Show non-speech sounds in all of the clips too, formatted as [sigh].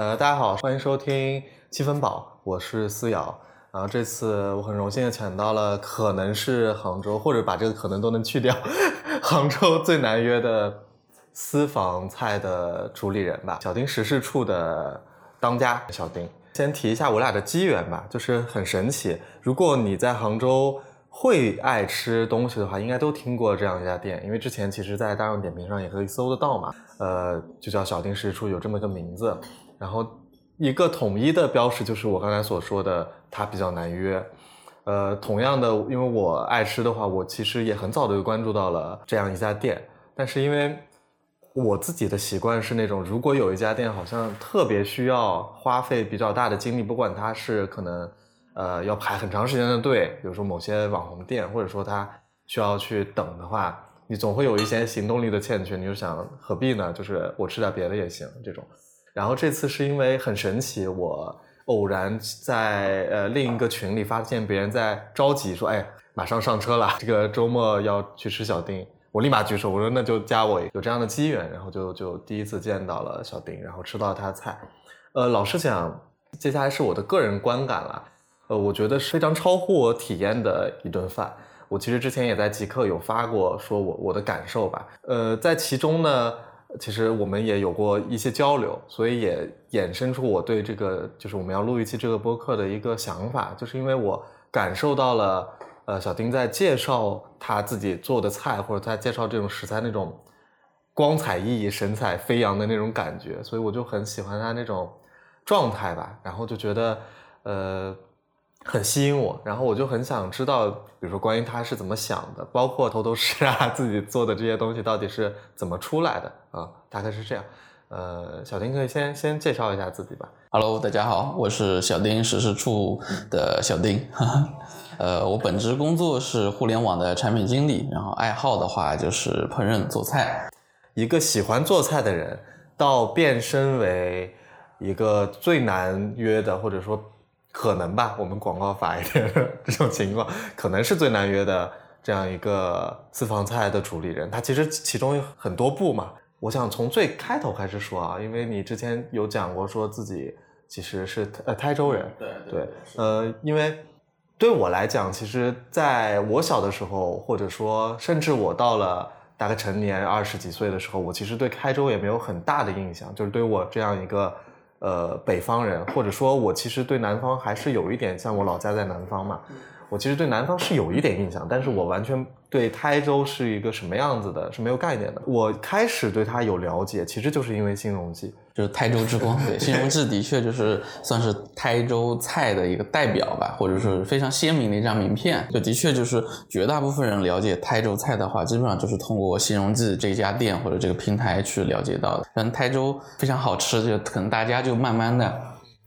呃，大家好，欢迎收听七分饱，我是思瑶。然后这次我很荣幸的抢到了，可能是杭州，或者把这个可能都能去掉，[laughs] 杭州最难约的私房菜的主理人吧，小丁食事处的当家小丁。先提一下我俩的机缘吧，就是很神奇。如果你在杭州会爱吃东西的话，应该都听过这样一家店，因为之前其实在大众点评上也可以搜得到嘛。呃，就叫小丁食事处，有这么个名字。然后一个统一的标识就是我刚才所说的，它比较难约。呃，同样的，因为我爱吃的话，我其实也很早的就关注到了这样一家店，但是因为我自己的习惯是那种，如果有一家店好像特别需要花费比较大的精力，不管它是可能呃要排很长时间的队，比如说某些网红店，或者说它需要去等的话，你总会有一些行动力的欠缺，你就想何必呢？就是我吃点别的也行这种。然后这次是因为很神奇，我偶然在呃另一个群里发现别人在着急说，哎，马上上车了，这个周末要去吃小丁，我立马举手，我说那就加我，有这样的机缘，然后就就第一次见到了小丁，然后吃到他的菜，呃，老实讲，接下来是我的个人观感了，呃，我觉得是非常超乎我体验的一顿饭，我其实之前也在极客有发过，说我我的感受吧，呃，在其中呢。其实我们也有过一些交流，所以也衍生出我对这个就是我们要录一期这个播客的一个想法，就是因为我感受到了，呃，小丁在介绍他自己做的菜，或者在介绍这种食材那种光彩熠熠、神采飞扬的那种感觉，所以我就很喜欢他那种状态吧，然后就觉得，呃。很吸引我，然后我就很想知道，比如说关于他是怎么想的，包括头头是啊自己做的这些东西到底是怎么出来的啊，大概是这样。呃，小丁可以先先介绍一下自己吧。Hello，大家好，我是小丁实事处的小丁。[laughs] 呃，我本职工作是互联网的产品经理，然后爱好的话就是烹饪做菜。一个喜欢做菜的人，到变身为一个最难约的，或者说。可能吧，我们广告法一点这种情况，可能是最难约的这样一个私房菜的主理人。他其实其中有很多部嘛，我想从最开头开始说啊，因为你之前有讲过说自己其实是呃台州人，对对，呃，因为对我来讲，其实在我小的时候，或者说甚至我到了大概成年二十几岁的时候，我其实对台州也没有很大的印象，就是对我这样一个。呃，北方人，或者说我其实对南方还是有一点，像我老家在南方嘛，我其实对南方是有一点印象，但是我完全对台州是一个什么样子的，是没有概念的。我开始对它有了解，其实就是因为《新荣记》。就是台州之光，对，新荣记的确就是算是台州菜的一个代表吧，或者是非常鲜明的一张名片。就的确就是绝大部分人了解台州菜的话，基本上就是通过新荣记这家店或者这个平台去了解到的。但台州非常好吃，就可能大家就慢慢的，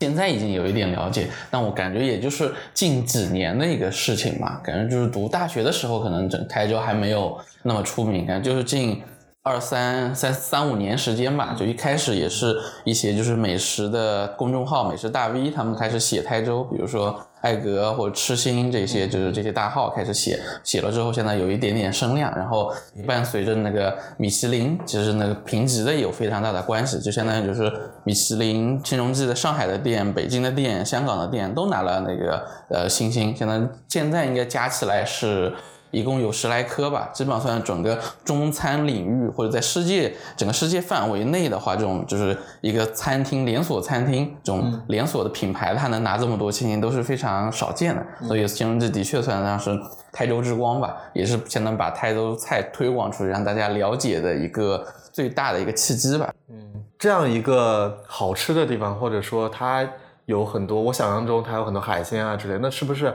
现在已经有一点了解，但我感觉也就是近几年的一个事情嘛，感觉就是读大学的时候，可能整台州还没有那么出名，感觉就是近。二三三三五年时间吧，就一开始也是一些就是美食的公众号、美食大 V，他们开始写台州，比如说艾格或者痴心这些，就是这些大号开始写，写了之后现在有一点点声量，然后伴随着那个米其林，其实那个评级的也有非常大的关系，就相当于就是米其林青龙记的上海的店、北京的店、香港的店都拿了那个呃星星，现在现在应该加起来是。一共有十来颗吧，基本上算整个中餐领域或者在世界整个世界范围内的话，这种就是一个餐厅连锁餐厅这种连锁的品牌，它能拿这么多星星都是非常少见的。所以形容这的确算得上是台州之光吧，也是相当于把台州菜推广出去，让大家了解的一个最大的一个契机吧。嗯，这样一个好吃的地方，或者说它有很多，我想象中它有很多海鲜啊之类，那是不是？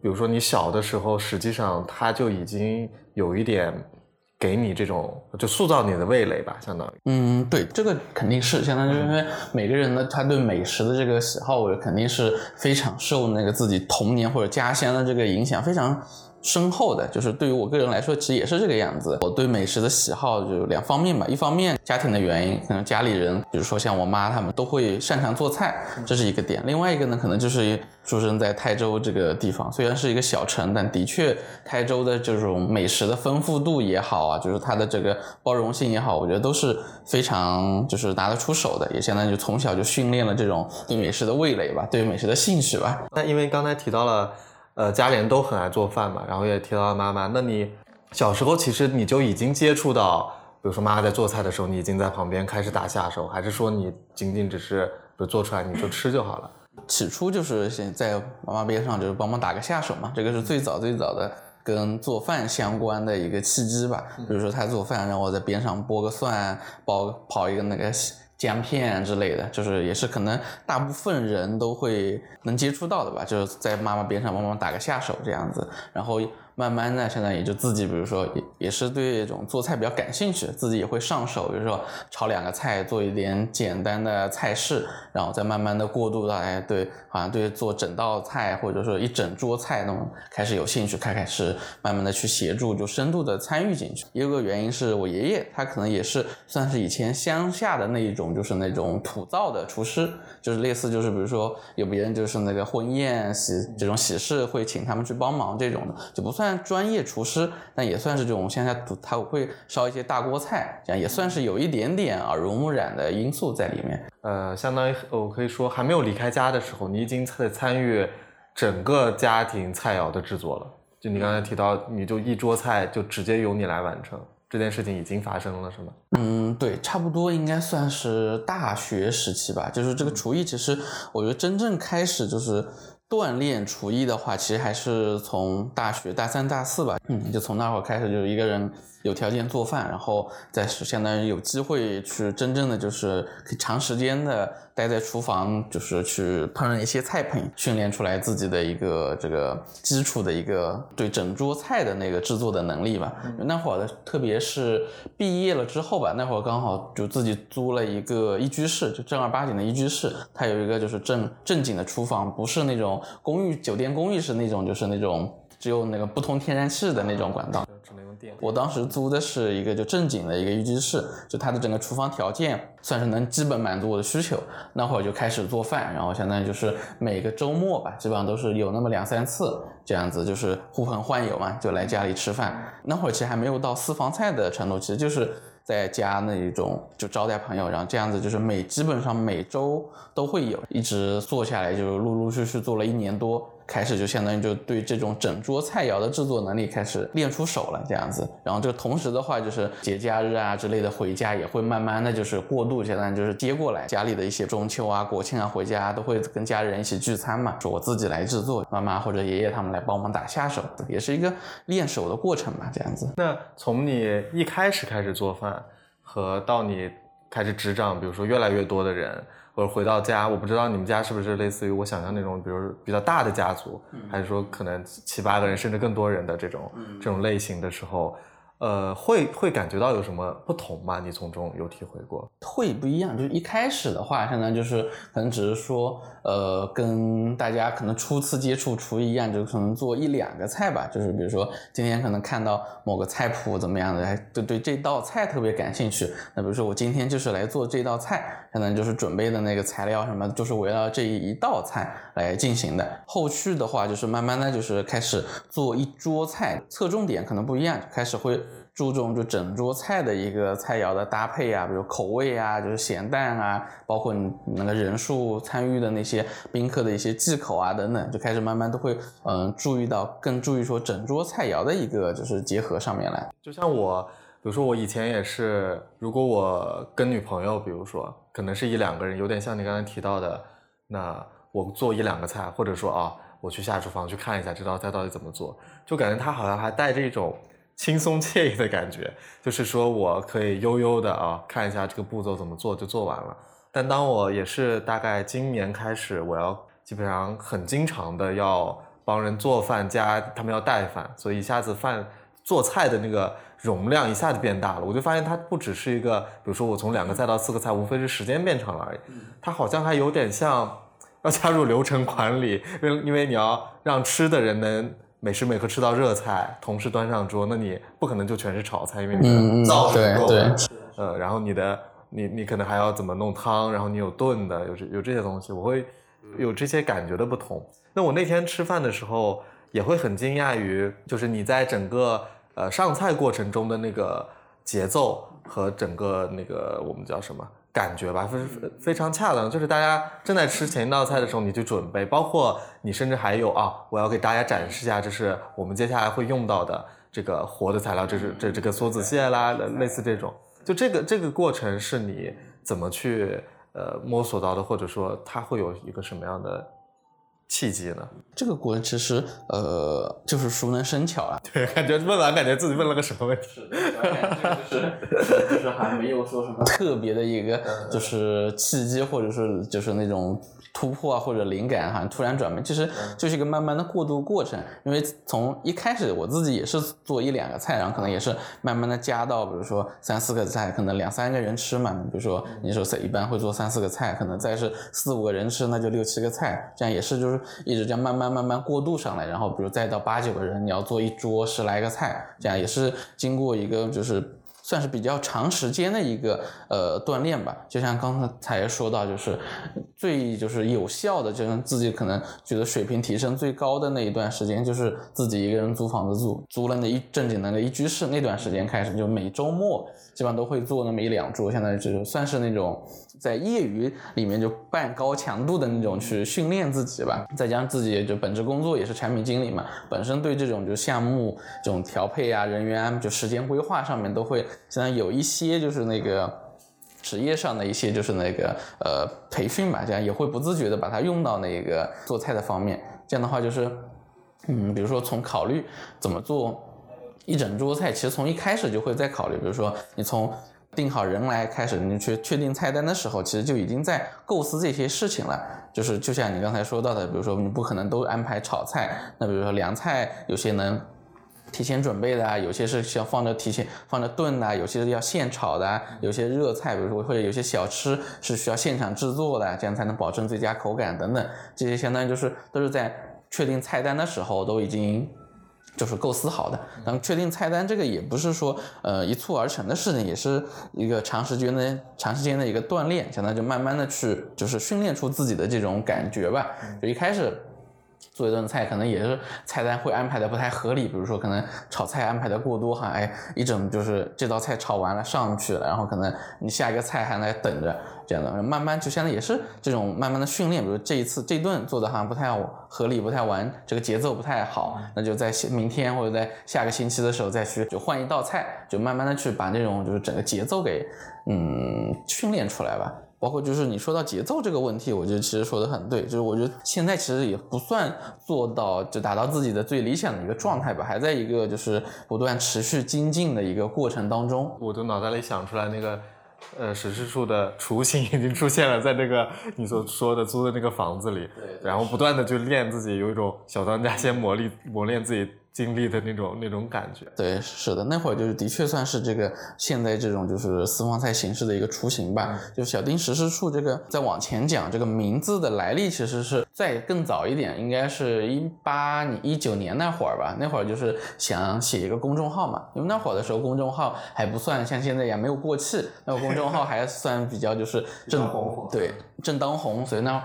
比如说你小的时候，实际上他就已经有一点给你这种，就塑造你的味蕾吧，相当于。嗯，对，这个肯定是相当于，因为每个人的，他对美食的这个喜好，肯定是非常受那个自己童年或者家乡的这个影响，非常深厚的，就是对于我个人来说，其实也是这个样子。我对美食的喜好就两方面吧，一方面家庭的原因，可能家里人，比如说像我妈他们都会擅长做菜，这是一个点。另外一个呢，可能就是出生在台州这个地方，虽然是一个小城，但的确台州的这种美食的丰富度也好啊，就是它的这个包容性也好，我觉得都是非常就是拿得出手的，也相当于从小就训练了这种对美食的味蕾吧，对美食的兴趣吧。那因为刚才提到了。呃，家里人都很爱做饭嘛，然后也提到了妈妈。那你小时候其实你就已经接触到，比如说妈妈在做菜的时候，你已经在旁边开始打下手，还是说你仅仅只是比如做出来你就吃就好了？起初就是先在妈妈边上，就是帮忙打个下手嘛。这个是最早最早的跟做饭相关的一个契机吧。比如说他做饭，让我在边上剥个蒜，包跑一个那个。姜片之类的，就是也是可能大部分人都会能接触到的吧，就是在妈妈边上帮忙打个下手这样子，然后。慢慢的，现在也就自己，比如说也也是对这种做菜比较感兴趣，自己也会上手，比如说炒两个菜，做一点简单的菜式，然后再慢慢的过渡到哎，对，好像对做整道菜或者说一整桌菜那种开始有兴趣，开始慢慢的去协助，就深度的参与进去。一个原因是我爷爷，他可能也是算是以前乡下的那一种，就是那种土灶的厨师。就是类似，就是比如说有别人就是那个婚宴喜这种喜事会请他们去帮忙这种的，就不算专业厨师，但也算是这种乡下他会烧一些大锅菜，这样也算是有一点点耳濡目染的因素在里面。呃，相当于我可以说还没有离开家的时候，你已经在参与整个家庭菜肴的制作了。就你刚才提到，你就一桌菜就直接由你来完成。这件事情已经发生了，是吗？嗯，对，差不多应该算是大学时期吧。就是这个厨艺，其实我觉得真正开始就是锻炼厨艺的话，其实还是从大学大三、大四吧。嗯，就从那会儿开始，就是一个人。有条件做饭，然后再是相当于有机会去真正的就是可以长时间的待在厨房，就是去烹饪一些菜品，训练出来自己的一个这个基础的一个对整桌菜的那个制作的能力吧。那会儿的，特别是毕业了之后吧，那会儿刚好就自己租了一个一居室，就正儿八经的一居室，它有一个就是正正经的厨房，不是那种公寓酒店公寓式那种，就是那种只有那个不通天然气的那种管道。我当时租的是一个就正经的一个一居室，就它的整个厨房条件算是能基本满足我的需求。那会儿就开始做饭，然后相当于就是每个周末吧，基本上都是有那么两三次这样子，就是呼朋唤友嘛，就来家里吃饭。那会儿其实还没有到私房菜的程度，其实就是在家那一种就招待朋友，然后这样子就是每基本上每周都会有，一直做下来就陆陆续续做了一年多。开始就相当于就对这种整桌菜肴的制作能力开始练出手了，这样子。然后就同时的话，就是节假日啊之类的回家也会慢慢的就是过渡，相当于就是接过来家里的一些中秋啊、国庆啊回家都会跟家人一起聚餐嘛，说我自己来制作，妈妈或者爷爷他们来帮忙打下手，也是一个练手的过程吧，这样子。那从你一开始开始做饭和到你开始执掌，比如说越来越多的人。或者回到家，我不知道你们家是不是类似于我想象那种，比如比较大的家族，还是说可能七八个人甚至更多人的这种这种类型的时候。呃，会会感觉到有什么不同吗？你从中有体会过？会不一样，就是一开始的话，相当于就是可能只是说，呃，跟大家可能初次接触厨艺一样，就可能做一两个菜吧。就是比如说今天可能看到某个菜谱怎么样的，还就对这道菜特别感兴趣。那比如说我今天就是来做这道菜，可能就是准备的那个材料什么，就是围绕这一道菜来进行的。后续的话，就是慢慢的就是开始做一桌菜，侧重点可能不一样，开始会。注重就整桌菜的一个菜肴的搭配啊，比如口味啊，就是咸淡啊，包括你那个人数参与的那些宾客的一些忌口啊等等，就开始慢慢都会嗯注意到，更注意说整桌菜肴的一个就是结合上面来。就像我，比如说我以前也是，如果我跟女朋友，比如说可能是一两个人，有点像你刚才提到的，那我做一两个菜，或者说啊，我去下厨房去看一下这道菜到底怎么做，就感觉他好像还带着一种。轻松惬意的感觉，[laughs] 就是说我可以悠悠的啊看一下这个步骤怎么做就做完了。但当我也是大概今年开始，我要基本上很经常的要帮人做饭加他们要带饭，所以一下子饭做菜的那个容量一下子变大了。我就发现它不只是一个，比如说我从两个菜到四个菜，无非是时间变长了而已。它好像还有点像要加入流程管理，因为因为你要让吃的人能。每时每刻吃到热菜，同时端上桌，那你不可能就全是炒菜，因为你的灶不够的对。呃，然后你的你你可能还要怎么弄汤，然后你有炖的，有这有这些东西，我会有这些感觉的不同。那我那天吃饭的时候也会很惊讶于，就是你在整个呃上菜过程中的那个节奏和整个那个我们叫什么感觉吧，非非常恰当。就是大家正在吃前一道菜的时候，你就准备，包括你甚至还有啊，我要给大家展示一下，这是我们接下来会用到的这个活的材料，这是这这个梭子蟹啦，类似这种。就这个这个过程是你怎么去呃摸索到的，或者说它会有一个什么样的契机呢？这个过程其实呃就是熟能生巧啊，对，感觉问完感觉自己问了个什么问题。就是就是还没有说什么特别的一个就是契机，或者是就是那种突破啊或者灵感哈，突然转变，其实就是一个慢慢的过渡过程。因为从一开始我自己也是做一两个菜，然后可能也是慢慢的加到，比如说三四个菜，可能两三个人吃嘛，比如说你说一般会做三四个菜，可能再是四五个人吃，那就六七个菜，这样也是就是一直这样慢慢慢慢过渡上来，然后比如再到八九个人，你要做一桌十来个菜，这样也是经过一个就是。算是比较长时间的一个呃锻炼吧，就像刚才才说到，就是最就是有效的，就是自己可能觉得水平提升最高的那一段时间，就是自己一个人租房子住，租了那一正经的那一居室那段时间开始，就每周末基本上都会做那么一两桌，相当于就是算是那种在业余里面就半高强度的那种去训练自己吧，再加上自己就本职工作也是产品经理嘛，本身对这种就项目这种调配啊、人员就时间规划上面都会。现在有一些就是那个职业上的一些就是那个呃培训吧，这样也会不自觉的把它用到那个做菜的方面。这样的话就是，嗯，比如说从考虑怎么做一整桌菜，其实从一开始就会在考虑，比如说你从定好人来开始，你去确定菜单的时候，其实就已经在构思这些事情了。就是就像你刚才说到的，比如说你不可能都安排炒菜，那比如说凉菜有些能。提前准备的啊，有些是需要放着提前放着炖的，有些是要现炒的啊，有些热菜，比如说或者有些小吃是需要现场制作的，这样才能保证最佳口感等等。这些相当于就是都是在确定菜单的时候都已经就是构思好的。然后确定菜单这个也不是说呃一蹴而成的事情，也是一个长时间的长时间的一个锻炼，相当于就慢慢的去就是训练出自己的这种感觉吧。就一开始。做一顿菜可能也是菜单会安排的不太合理，比如说可能炒菜安排的过多哈，哎，一整就是这道菜炒完了上去了，然后可能你下一个菜还在等着，这样的慢慢就相当于也是这种慢慢的训练，比如这一次这顿做的好像不太合理，不太完，这个节奏不太好，那就在明天或者在下个星期的时候再去就换一道菜，就慢慢的去把这种就是整个节奏给嗯训练出来吧。包括就是你说到节奏这个问题，我觉得其实说的很对，就是我觉得现在其实也不算做到就达到自己的最理想的一个状态吧，还在一个就是不断持续精进的一个过程当中。我的脑袋里想出来那个，呃，史诗树的雏形已经出现了，在那个你所说的租的那个房子里，然后不断的就练自己，有一种小当家先磨砺磨练自己。经历的那种那种感觉，对，是的，那会儿就是的确算是这个现在这种就是私房菜形式的一个雏形吧。就小丁实施处这个再往前讲，这个名字的来历其实是再更早一点，应该是一八一九年那会儿吧。那会儿就是想写一个公众号嘛，因为那会儿的时候公众号还不算像现在一样没有过气，那个公众号还算比较就是 [laughs] 正红对正当红，所以呢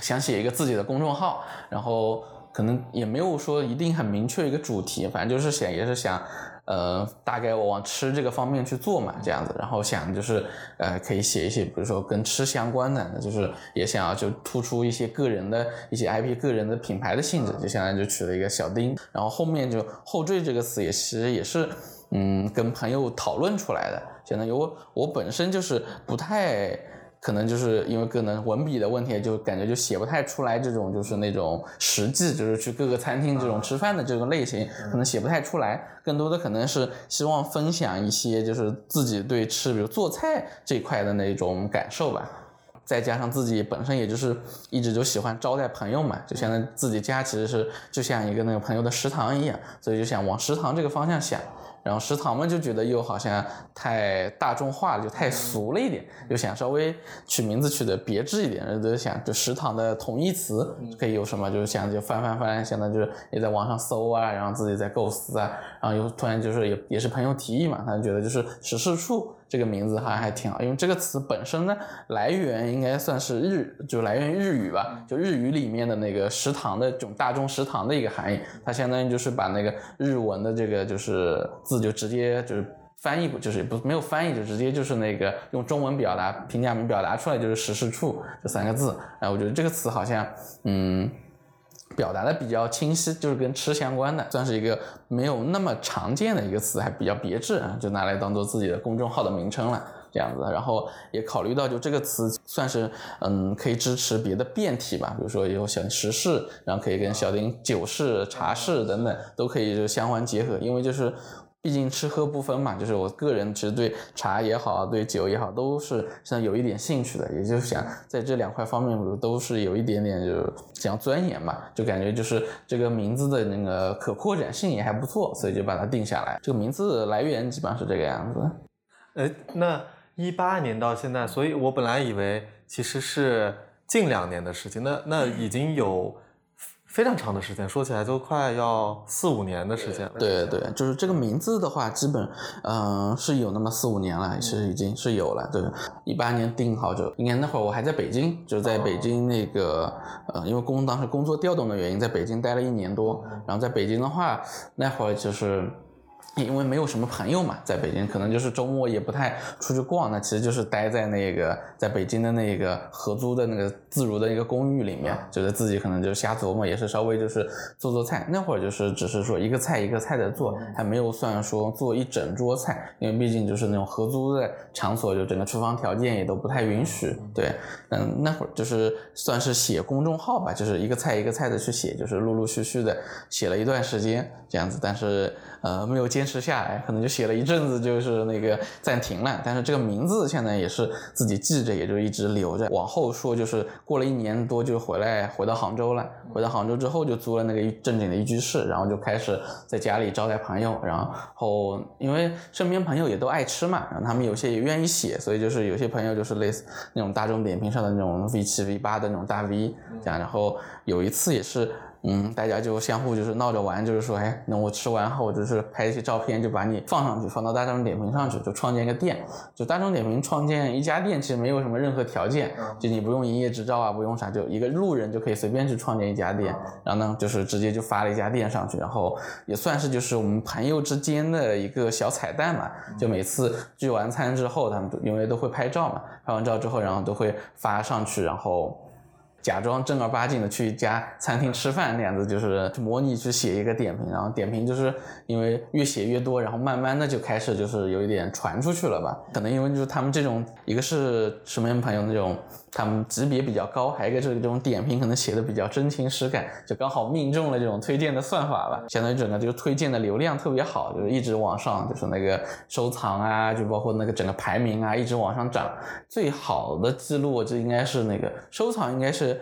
想写一个自己的公众号，然后。可能也没有说一定很明确一个主题，反正就是想也是想，呃，大概我往吃这个方面去做嘛，这样子，然后想就是呃可以写一些，比如说跟吃相关的，就是也想要就突出一些个人的一些 IP、个人的品牌的性质，就相当于就取了一个小丁，然后后面就后缀这个词也其实也是嗯跟朋友讨论出来的，相当于我我本身就是不太。可能就是因为可能文笔的问题，就感觉就写不太出来这种就是那种实际，就是去各个餐厅这种吃饭的这种类型，可能写不太出来。更多的可能是希望分享一些就是自己对吃，比如做菜这一块的那种感受吧。再加上自己本身也就是一直就喜欢招待朋友嘛，就相当于自己家其实是就像一个那个朋友的食堂一样，所以就想往食堂这个方向想。然后食堂们就觉得又好像太大众化了，就太俗了一点，就想稍微取名字取的别致一点，然后就想就食堂的同义词可以有什么，就是想就翻翻翻，现在就是也在网上搜啊，然后自己在构思啊，然后又突然就是也也是朋友提议嘛，他就觉得就是食事处这个名字好像还挺好，因为这个词本身呢来源应该算是日，就来源于日语吧，就日语里面的那个食堂的这种大众食堂的一个含义，它相当于就是把那个日文的这个就是字就直接就是翻译，就是不没有翻译，就直接就是那个用中文表达平假名表达出来就是食事处这三个字，哎，我觉得这个词好像嗯。表达的比较清晰，就是跟吃相关的，算是一个没有那么常见的一个词，还比较别致啊，就拿来当做自己的公众号的名称了，这样子。然后也考虑到，就这个词算是嗯，可以支持别的变体吧，比如说有小食事，然后可以跟小丁酒事、茶事等等都可以就相关结合，因为就是。毕竟吃喝不分嘛，就是我个人其实对茶也好，对酒也好，都是像有一点兴趣的，也就是想在这两块方面，都是有一点点就想钻研嘛，就感觉就是这个名字的那个可扩展性也还不错，所以就把它定下来。这个名字来源基本上是这个样子。哎，那一八年到现在，所以我本来以为其实是近两年的事情，那那已经有。非常长的时间，说起来都快要四五年的时间了。对对，就是这个名字的话，基本嗯是有那么四五年了，其实已经是有了。对，一八年定好就，应该那会儿我还在北京，就在北京那个呃，因为工当时工作调动的原因，在北京待了一年多。然后在北京的话，那会儿就是。因为没有什么朋友嘛，在北京可能就是周末也不太出去逛，那其实就是待在那个在北京的那个合租的那个自如的一个公寓里面，觉得自己可能就瞎琢磨，也是稍微就是做做菜。那会儿就是只是说一个菜一个菜的做，还没有算说做一整桌菜，因为毕竟就是那种合租的场所，就整个厨房条件也都不太允许。对，嗯，那会儿就是算是写公众号吧，就是一个菜一个菜的去写，就是陆陆续续的写了一段时间这样子，但是。呃，没有坚持吃下来，可能就写了一阵子，就是那个暂停了。但是这个名字现在也是自己记着，也就一直留着。往后说，就是过了一年多就回来，回到杭州了。回到杭州之后，就租了那个正经的一居室，然后就开始在家里招待朋友。然后因为身边朋友也都爱吃嘛，然后他们有些也愿意写，所以就是有些朋友就是类似那种大众点评上的那种 V 七 V 八的那种大 V 这样。然后有一次也是。嗯，大家就相互就是闹着玩，就是说，哎，那我吃完后就是拍一些照片，就把你放上去，放到大众点评上去，就创建一个店。就大众点评创建一家店，其实没有什么任何条件，就你不用营业执照啊，不用啥，就一个路人就可以随便去创建一家店。然后呢，就是直接就发了一家店上去，然后也算是就是我们朋友之间的一个小彩蛋嘛。就每次聚完餐之后，他们都因为都会拍照嘛，拍完照之后，然后都会发上去，然后。假装正儿八经的去一家餐厅吃饭那样子，就是模拟去写一个点评，然后点评就是因为越写越多，然后慢慢的就开始就是有一点传出去了吧。可能因为就是他们这种，一个是什么样朋友那种。他们级别比较高，还有一个就是这种点评可能写的比较真情实感，就刚好命中了这种推荐的算法吧。相当于整个就是推荐的流量特别好，就是一直往上，就是那个收藏啊，就包括那个整个排名啊，一直往上涨。最好的记录，就应该是那个收藏，应该是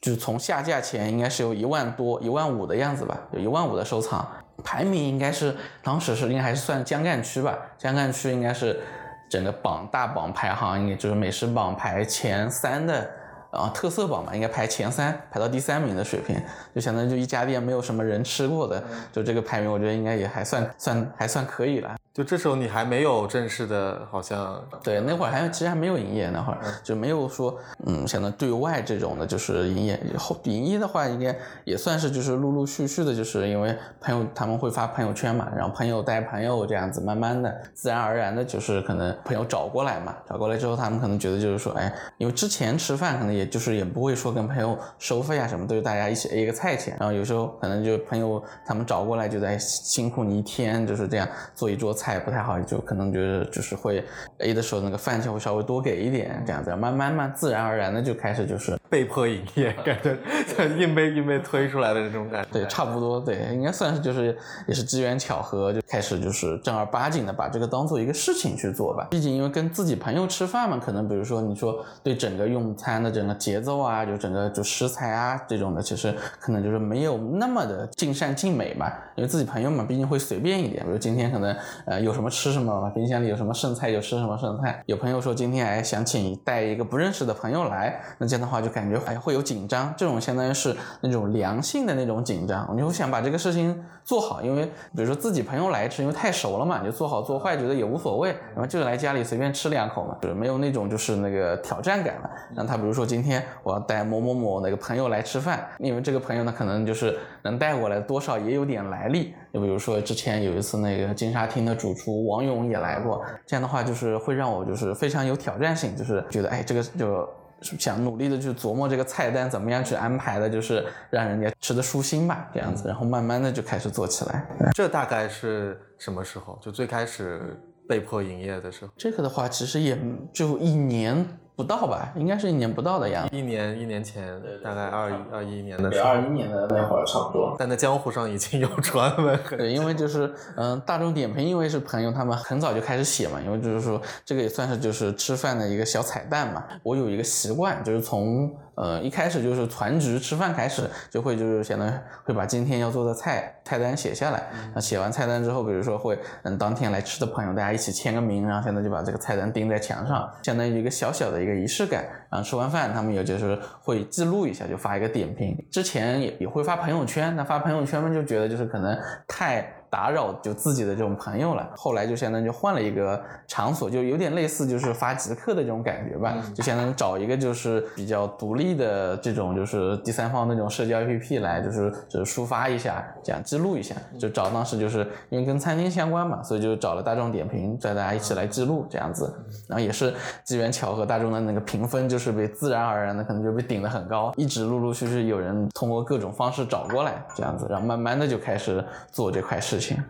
就从下架前应该是有一万多、一万五的样子吧，有一万五的收藏。排名应该是当时是应该还是算江干区吧，江干区应该是。整个榜大榜排行应该就是美食榜排前三的，啊特色榜嘛，应该排前三，排到第三名的水平，就相当于就一家店没有什么人吃过的，就这个排名，我觉得应该也还算算还算可以了。就这时候你还没有正式的，好像对那会儿还其实还没有营业，那会儿就没有说嗯，像那对外这种的，就是营业后营业的话，应该也算是就是陆陆续续的，就是因为朋友他们会发朋友圈嘛，然后朋友带朋友这样子，慢慢的自然而然的，就是可能朋友找过来嘛，找过来之后，他们可能觉得就是说，哎，因为之前吃饭可能也就是也不会说跟朋友收费啊什么，都是大家一起 A 一个菜钱，然后有时候可能就朋友他们找过来，就在辛苦你一天，就是这样做一桌菜。菜不太好，就可能觉得就是会 A 的时候那个饭钱会稍微多给一点，这样子慢慢慢自然而然的就开始就是被迫营业，[laughs] 感觉 [laughs] 硬被硬被推出来的这种感觉。对，差不多，对，应该算是就是也是机缘巧合，就开始就是正儿八经的把这个当做一个事情去做吧。毕竟因为跟自己朋友吃饭嘛，可能比如说你说对整个用餐的整个节奏啊，就整个就食材啊这种的，其实可能就是没有那么的尽善尽美嘛。因为自己朋友嘛，毕竟会随便一点，比如今天可能呃有什么吃什么，冰箱里有什么剩菜就吃什么剩菜。有朋友说今天哎想请带一个不认识的朋友来，那这样的话就感觉哎会有紧张，这种相当于是那种良性的那种紧张，你会想把这个事情做好，因为比如说自己朋友来吃，因为太熟了嘛，就做好做坏觉得也无所谓，然后就是来家里随便吃两口嘛，就是没有那种就是那个挑战感了。那他比如说今天我要带某某某那个朋友来吃饭，因为这个朋友呢可能就是能带过来多少也有点来历，就比如说之前有一次那个金沙厅的主厨王勇也来过，这样的话就是会让我就是非常有挑战性，就是觉得哎这个就。想努力的去琢磨这个菜单怎么样去安排的，就是让人家吃的舒心吧，这样子，然后慢慢的就开始做起来。这大概是什么时候？就最开始被迫营业的时候？这个的话，其实也就一年。不到吧，应该是一年不到的样子。一年一年前，大概二一二一年的时候，二一年的那会儿差不多。但在江湖上已经有传闻。对，因为就是嗯，大众点评，因为是朋友，他们很早就开始写嘛。因为就是说，这个也算是就是吃饭的一个小彩蛋嘛。我有一个习惯，就是从。呃，一开始就是团局吃饭开始，就会就是相当于会把今天要做的菜菜单写下来。那写完菜单之后，比如说会嗯当天来吃的朋友，大家一起签个名，然后现在就把这个菜单钉在墙上，相当于一个小小的一个仪式感。然后吃完饭，他们也就是会记录一下，就发一个点评。之前也也会发朋友圈，那发朋友圈嘛，就觉得就是可能太。打扰就自己的这种朋友了，后来就相当于就换了一个场所，就有点类似就是发极客的这种感觉吧，就相当于找一个就是比较独立的这种就是第三方那种社交 APP 来就是就是抒发一下，这样记录一下，就找当时就是因为跟餐厅相关嘛，所以就找了大众点评，带大家一起来记录这样子，然后也是机缘巧合，大众的那个评分就是被自然而然的可能就被顶得很高，一直陆陆续续有人通过各种方式找过来这样子，然后慢慢的就开始做这块事。事情，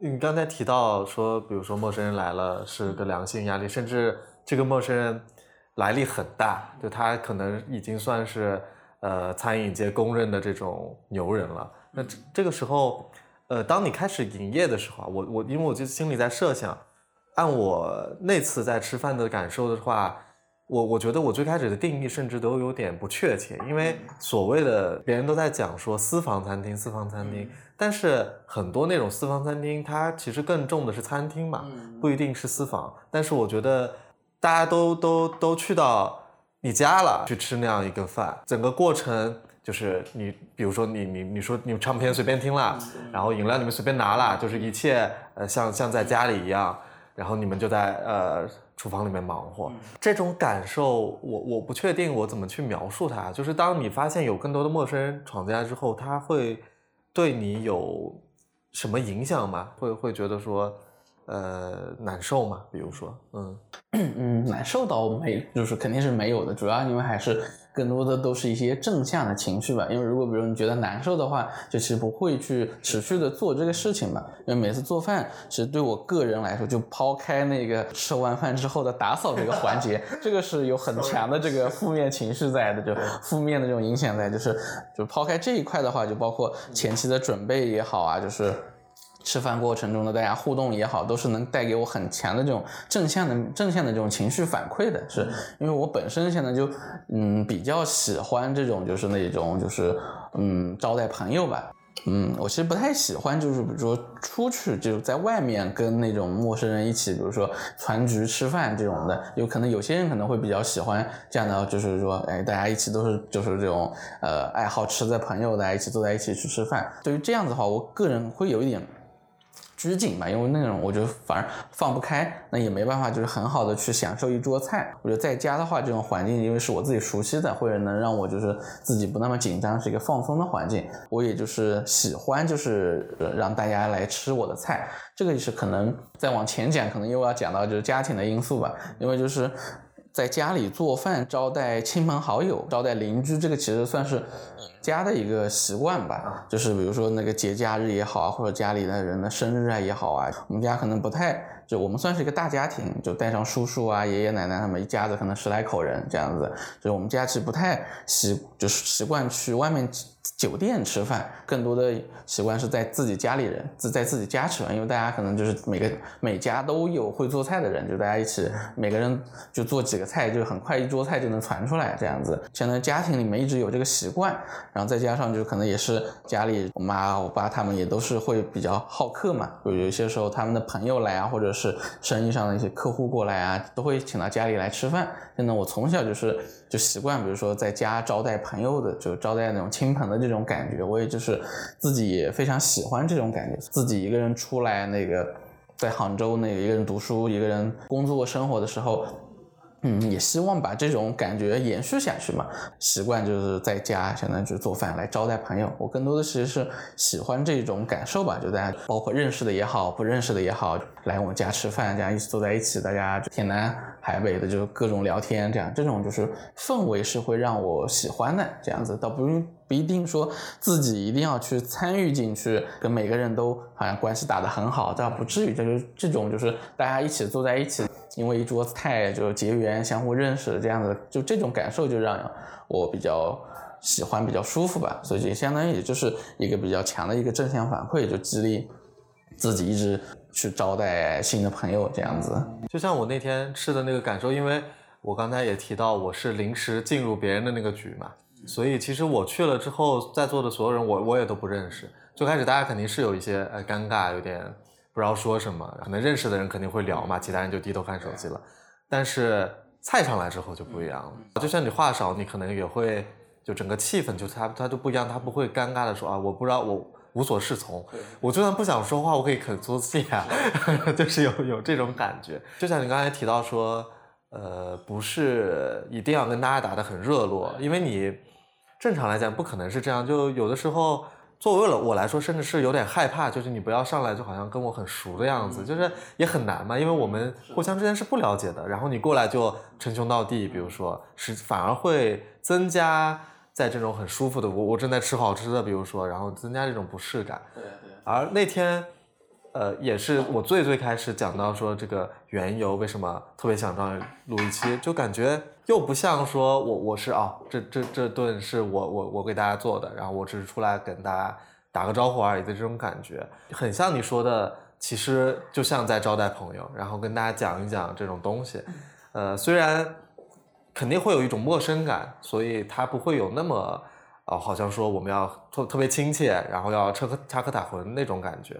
你刚才提到说，比如说陌生人来了是个良性压力，甚至这个陌生人来历很大，就他可能已经算是呃餐饮界公认的这种牛人了。那这这个时候，呃，当你开始营业的时候啊，我我因为我就心里在设想，按我那次在吃饭的感受的话。我我觉得我最开始的定义甚至都有点不确切，因为所谓的别人都在讲说私房餐厅，私房餐厅，但是很多那种私房餐厅，它其实更重的是餐厅嘛，不一定是私房。但是我觉得大家都都都去到你家了去吃那样一个饭，整个过程就是你，比如说你你你说你唱片随便听啦，然后饮料你们随便拿啦，就是一切呃像像在家里一样，然后你们就在呃。厨房里面忙活，这种感受，我我不确定我怎么去描述它。就是当你发现有更多的陌生人闯进来之后，他会对你有什么影响吗？会会觉得说，呃，难受吗？比如说，嗯嗯，难受倒没，就是肯定是没有的。主要因为还是。更多的都是一些正向的情绪吧，因为如果比如你觉得难受的话，就其实不会去持续的做这个事情嘛。因为每次做饭，其实对我个人来说，就抛开那个吃完饭之后的打扫这个环节，这个是有很 [laughs] 强的这个负面情绪在的，就负面的这种影响在，就是就抛开这一块的话，就包括前期的准备也好啊，就是。吃饭过程中的大家互动也好，都是能带给我很强的这种正向的正向的这种情绪反馈的。是因为我本身现在就嗯比较喜欢这种就是那种就是嗯招待朋友吧。嗯，我其实不太喜欢就是比如说出去就是在外面跟那种陌生人一起，比如说团局吃饭这种的。有可能有些人可能会比较喜欢这样的，就是说哎大家一起都是就是这种呃爱好吃的朋友，大家一起坐在一起去吃饭。对于这样子的话，我个人会有一点。拘谨吧，因为那种我觉得反而放不开，那也没办法，就是很好的去享受一桌菜。我觉得在家的话，这种环境因为是我自己熟悉的，或者能让我就是自己不那么紧张，是一个放松的环境。我也就是喜欢就是让大家来吃我的菜，这个也是可能再往前讲，可能又要讲到就是家庭的因素吧，因为就是在家里做饭招待亲朋好友、招待邻居，这个其实算是。家的一个习惯吧，就是比如说那个节假日也好啊，或者家里的人的生日啊也好啊，我们家可能不太，就我们算是一个大家庭，就带上叔叔啊、爷爷奶奶他们一家子可能十来口人这样子，就是我们家其实不太习，就是习惯去外面。酒店吃饭，更多的习惯是在自己家里人自在自己家吃饭，因为大家可能就是每个每家都有会做菜的人，就大家一起每个人就做几个菜，就很快一桌菜就能传出来这样子。相当于家庭里面一直有这个习惯，然后再加上就可能也是家里我妈我爸他们也都是会比较好客嘛，就有些时候他们的朋友来啊，或者是生意上的一些客户过来啊，都会请到家里来吃饭。现在我从小就是就习惯，比如说在家招待朋友的，就招待那种亲朋的。这种感觉，我也就是自己也非常喜欢这种感觉。自己一个人出来，那个在杭州那个一个人读书、一个人工作生活的时候。嗯，也希望把这种感觉延续下去嘛。习惯就是在家，相当于就做饭来招待朋友。我更多的其实是喜欢这种感受吧，就大家包括认识的也好，不认识的也好，来我家吃饭，这样一起坐在一起，大家天南海北的，就各种聊天，这样这种就是氛围是会让我喜欢的。这样子倒不用不一定说自己一定要去参与进去，跟每个人都好像关系打得很好，倒不至于。就是这种就是大家一起坐在一起。因为一桌子菜就结缘、相互认识这样子，就这种感受就让我比较喜欢、比较舒服吧。所以就相当于也就是一个比较强的一个正向反馈，就激励自己一直去招待新的朋友这样子。就像我那天吃的那个感受，因为我刚才也提到我是临时进入别人的那个局嘛，所以其实我去了之后，在座的所有人我我也都不认识。最开始大家肯定是有一些呃尴尬，有点。不知道说什么，可能认识的人肯定会聊嘛，其他人就低头看手机了。但是菜上来之后就不一样了，就像你话少，你可能也会就整个气氛就他他就不一样，他不会尴尬的说啊，我不知道我无所适从，我就算不想说话，我可以啃桌子啊，[laughs] 就是有有这种感觉。就像你刚才提到说，呃，不是一定要跟大家打得很热络，因为你正常来讲不可能是这样，就有的时候。作为了我来说，甚至是有点害怕，就是你不要上来就好像跟我很熟的样子，就是也很难嘛，因为我们互相之间是不了解的。然后你过来就称兄道弟，比如说是反而会增加在这种很舒服的我我正在吃好吃的，比如说，然后增加这种不适感。对对。而那天。呃，也是我最最开始讲到说这个缘由，为什么特别想到录一期，就感觉又不像说我我是啊，这这这顿是我我我给大家做的，然后我只是出来跟大家打个招呼而已的这种感觉，很像你说的，其实就像在招待朋友，然后跟大家讲一讲这种东西，呃，虽然肯定会有一种陌生感，所以它不会有那么啊，好像说我们要特特别亲切，然后要插科插科打诨那种感觉。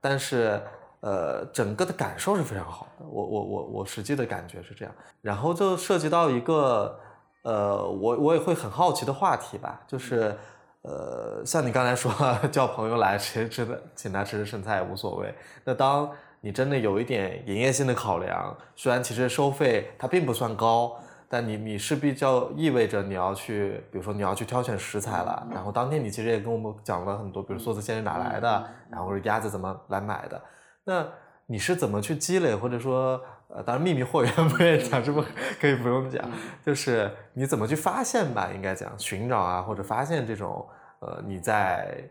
但是，呃，整个的感受是非常好的。我我我我实际的感觉是这样。然后就涉及到一个，呃，我我也会很好奇的话题吧，就是，呃，像你刚才说 [laughs] 叫朋友来吃吃的，请他吃吃剩菜也无所谓。那当你真的有一点营业性的考量，虽然其实收费它并不算高。但你你势必就意味着你要去，比如说你要去挑选食材了，然后当天你其实也跟我们讲了很多，比如梭子蟹是哪来的，然后是鸭子怎么来买的，那你是怎么去积累，或者说，呃，当然秘密货源不愿意讲，这不可以不用讲，就是你怎么去发现吧，应该讲寻找啊，或者发现这种，呃，你在。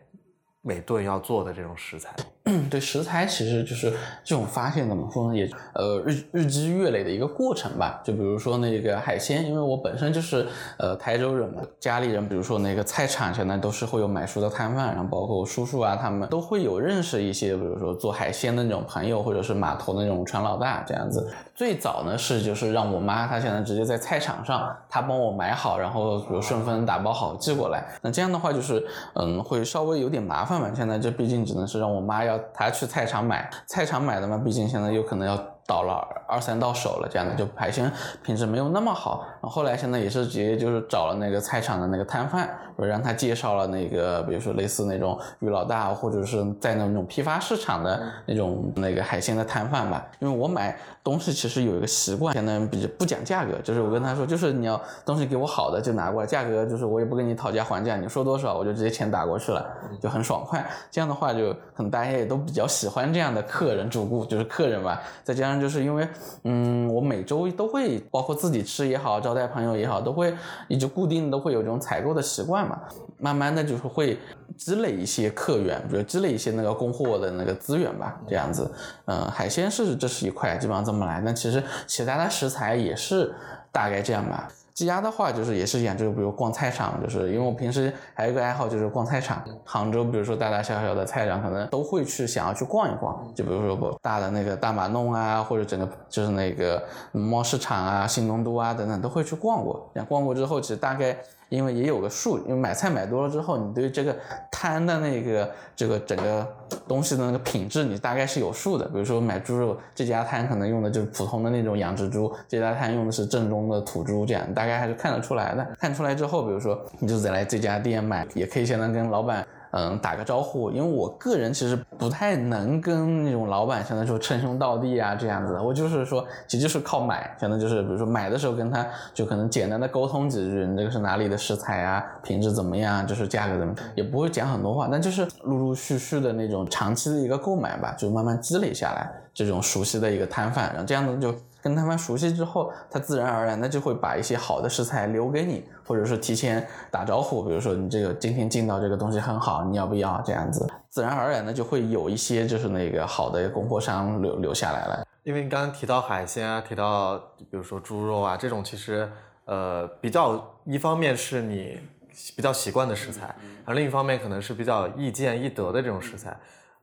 每顿要做的这种食材，[clears throat] 对食材其实就是这种发现怎么说呢？也呃日日积月累的一个过程吧。就比如说那个海鲜，因为我本身就是呃台州人嘛，家里人比如说那个菜场现在都是会有买书的摊贩，然后包括我叔叔啊他们都会有认识一些，比如说做海鲜的那种朋友，或者是码头的那种船老大这样子。最早呢是就是让我妈她现在直接在菜场上，她帮我买好，然后比如顺丰打包好寄过来。那这样的话就是嗯会稍微有点麻烦嘛。现在这毕竟只能是让我妈要他去菜场买，菜场买的嘛，毕竟现在有可能要倒了二三到手了，这样的就海鲜品质没有那么好。然后后来现在也是直接就是找了那个菜场的那个摊贩，我让他介绍了那个，比如说类似那种鱼老大，或者是在那种批发市场的那种那个海鲜的摊贩吧。因为我买东西其实有一个习惯，相当于比不讲价格，就是我跟他说，就是你要东西给我好的就拿过来，价格就是我也不跟你讨价还价，你说多少我就直接钱打过去了，就很爽快。这样的话就可能大家也都比较喜欢这样的客人主顾，就是客人吧。再加上就是因为，嗯，我每周都会，包括自己吃也好，招待朋友也好，都会一直固定都会有这种采购的习惯嘛。慢慢的就是会积累一些客源，比如积累一些那个供货的那个资源吧，这样子。嗯，海鲜是这是一块，基本上这么来。那其实其他的食材也是大概这样吧。积压的话，就是也是一样，就是比如逛菜场，就是因为我平时还有一个爱好，就是逛菜场。杭州，比如说大大小小的菜场，可能都会去想要去逛一逛。就比如说不大的那个大马弄啊，或者整个就是那个农贸市场啊、新东都啊等等，都会去逛过。逛过之后，其实大概。因为也有个数，因为买菜买多了之后，你对这个摊的那个这个整个东西的那个品质，你大概是有数的。比如说买猪肉，这家摊可能用的就是普通的那种养殖猪，这家摊用的是正宗的土猪，这样大概还是看得出来的。看出来之后，比如说你就再来这家店买，也可以先能跟老板。嗯，打个招呼，因为我个人其实不太能跟那种老板，相当于说称兄道弟啊这样子的。我就是说，其实就是靠买，相当就是比如说买的时候跟他就可能简单的沟通几句，你这个是哪里的食材啊，品质怎么样，就是价格怎么，也不会讲很多话，但就是陆陆续续的那种长期的一个购买吧，就慢慢积累下来这种熟悉的一个摊贩，然后这样子就。跟他们熟悉之后，他自然而然的就会把一些好的食材留给你，或者是提前打招呼，比如说你这个今天进到这个东西很好，你要不要这样子？自然而然的就会有一些就是那个好的供货商留留下来了。因为你刚刚提到海鲜啊，提到比如说猪肉啊这种，其实呃比较一方面是你比较习惯的食材，而另一方面可能是比较易见易得的这种食材。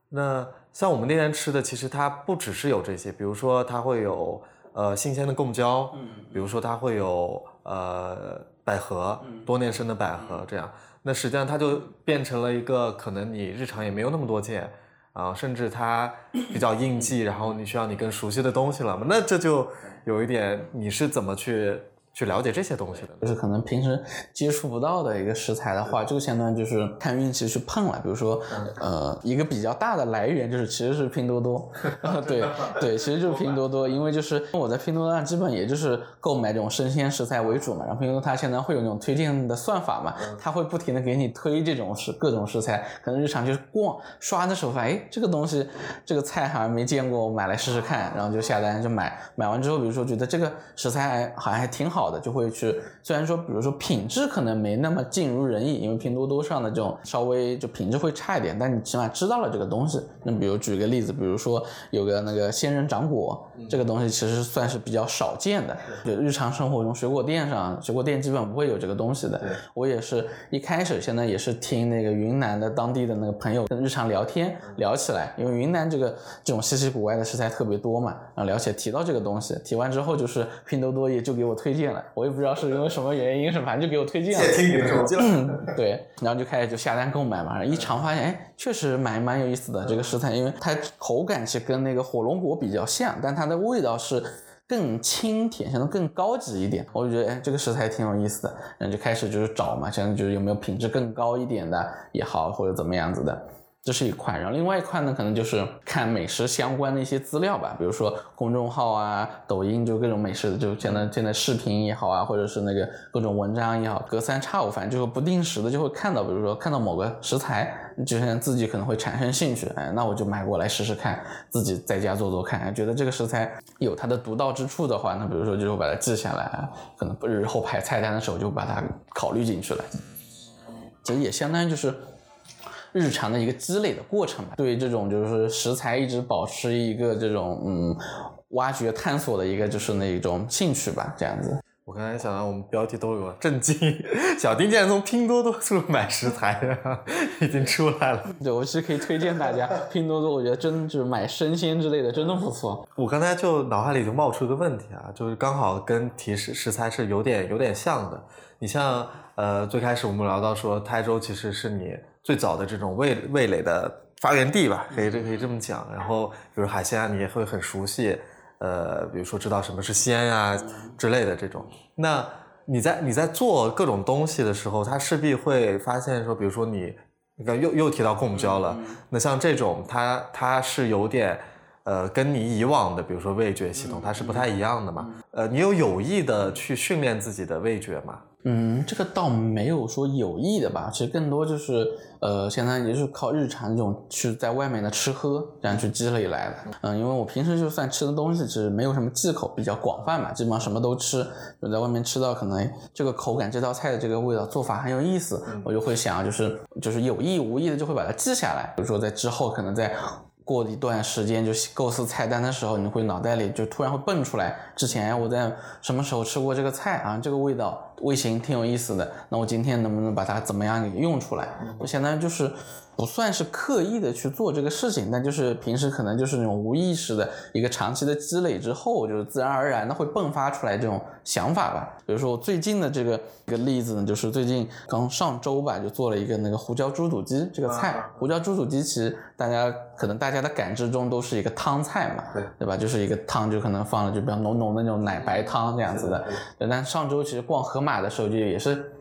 那像我们那天吃的，其实它不只是有这些，比如说它会有。呃，新鲜的贡椒，嗯，比如说它会有呃百合，多年生的百合这样，那实际上它就变成了一个可能你日常也没有那么多见啊，甚至它比较应季，然后你需要你更熟悉的东西了嘛，那这就有一点你是怎么去？去了解这些东西的，就是可能平时接触不到的一个食材的话，这个相当于就是看运气去碰了。比如说，呃，一个比较大的来源就是其实是拼多多，[laughs] 对 [laughs] 对，其实就是拼多多，因为就是我在拼多多上基本也就是购买这种生鲜食材为主嘛。然后拼多多它现在会有那种推荐的算法嘛，它会不停的给你推这种食各种食材，可能日常就是逛刷的时候发现，哎，这个东西这个菜好像没见过，我买来试试看，然后就下单就买，买完之后比如说觉得这个食材好像还挺好。好的就会去，虽然说比如说品质可能没那么尽如人意，因为拼多多上的这种稍微就品质会差一点，但你起码知道了这个东西。那比如举个例子，比如说有个那个仙人掌果，这个东西其实算是比较少见的，就日常生活中水果店上，水果店基本不会有这个东西的。我也是一开始现在也是听那个云南的当地的那个朋友跟日常聊天聊起来，因为云南这个这种稀奇古怪的食材特别多嘛，然后聊起来提到这个东西，提完之后就是拼多多也就给我推荐。我也不知道是因为什么原因，是反正就给我推荐了。窃听你的手机了。对，然后就开始就下单购买嘛，一尝发现，哎，确实蛮蛮有意思的这个食材，因为它口感其实跟那个火龙果比较像，但它的味道是更清甜，显得更高级一点。我就觉得，哎，这个食材挺有意思的，然后就开始就是找嘛，现在就是有没有品质更高一点的也好，或者怎么样子的。这是一块，然后另外一块呢，可能就是看美食相关的一些资料吧，比如说公众号啊、抖音，就各种美食的，就现在现在视频也好啊，或者是那个各种文章也好，隔三差五，反正就会不定时的就会看到，比如说看到某个食材，就像自己可能会产生兴趣，哎，那我就买过来试试看，自己在家做做看，觉得这个食材有它的独到之处的话，那比如说就会把它记下来，可能日后排菜单的时候就把它考虑进去了。其实也相当于就是。日常的一个积累的过程吧，对这种就是食材一直保持一个这种嗯挖掘探索的一个就是那一种兴趣吧，这样子。我刚才想到我们标题都有震惊，[laughs] 小丁竟然从拼多多处买食材，[laughs] 已经出来了。对，我其实可以推荐大家拼多多，我觉得真就是买生鲜之类的真的不错。我刚才就脑海里就冒出一个问题啊，就是刚好跟提食食材是有点有点像的。你像呃最开始我们聊到说台州其实是你。最早的这种味味蕾的发源地吧，可以这可以这么讲。然后，比如海鲜啊，你也会很熟悉，呃，比如说知道什么是鲜呀之类的这种。那你在你在做各种东西的时候，它势必会发现说，比如说你，你看又又提到贡胶了。那像这种，它它是有点，呃，跟你以往的，比如说味觉系统，它是不太一样的嘛。呃，你有有意的去训练自己的味觉吗？嗯，这个倒没有说有意的吧，其实更多就是呃，相当于就是靠日常这种去在外面的吃喝这样去积累来的。嗯，因为我平时就算吃的东西其实没有什么忌口，比较广泛嘛，基本上什么都吃。就在外面吃到可能这个口感、这道菜的这个味道、做法很有意思，我就会想就是就是有意无意的就会把它记下来。比如说在之后可能在。过一段时间就构思菜单的时候，你会脑袋里就突然会蹦出来，之前我在什么时候吃过这个菜啊？这个味道味型挺有意思的，那我今天能不能把它怎么样给用出来？我相当于就是。不算是刻意的去做这个事情，但就是平时可能就是那种无意识的一个长期的积累之后，就是自然而然的会迸发出来这种想法吧。比如说我最近的这个一个例子呢，就是最近刚上周吧，就做了一个那个胡椒猪肚鸡这个菜。胡椒猪肚鸡其实大家可能大家的感知中都是一个汤菜嘛，对对吧？就是一个汤，就可能放了就比较浓浓的那种奶白汤这样子的。但上周其实逛盒马的时候就也是。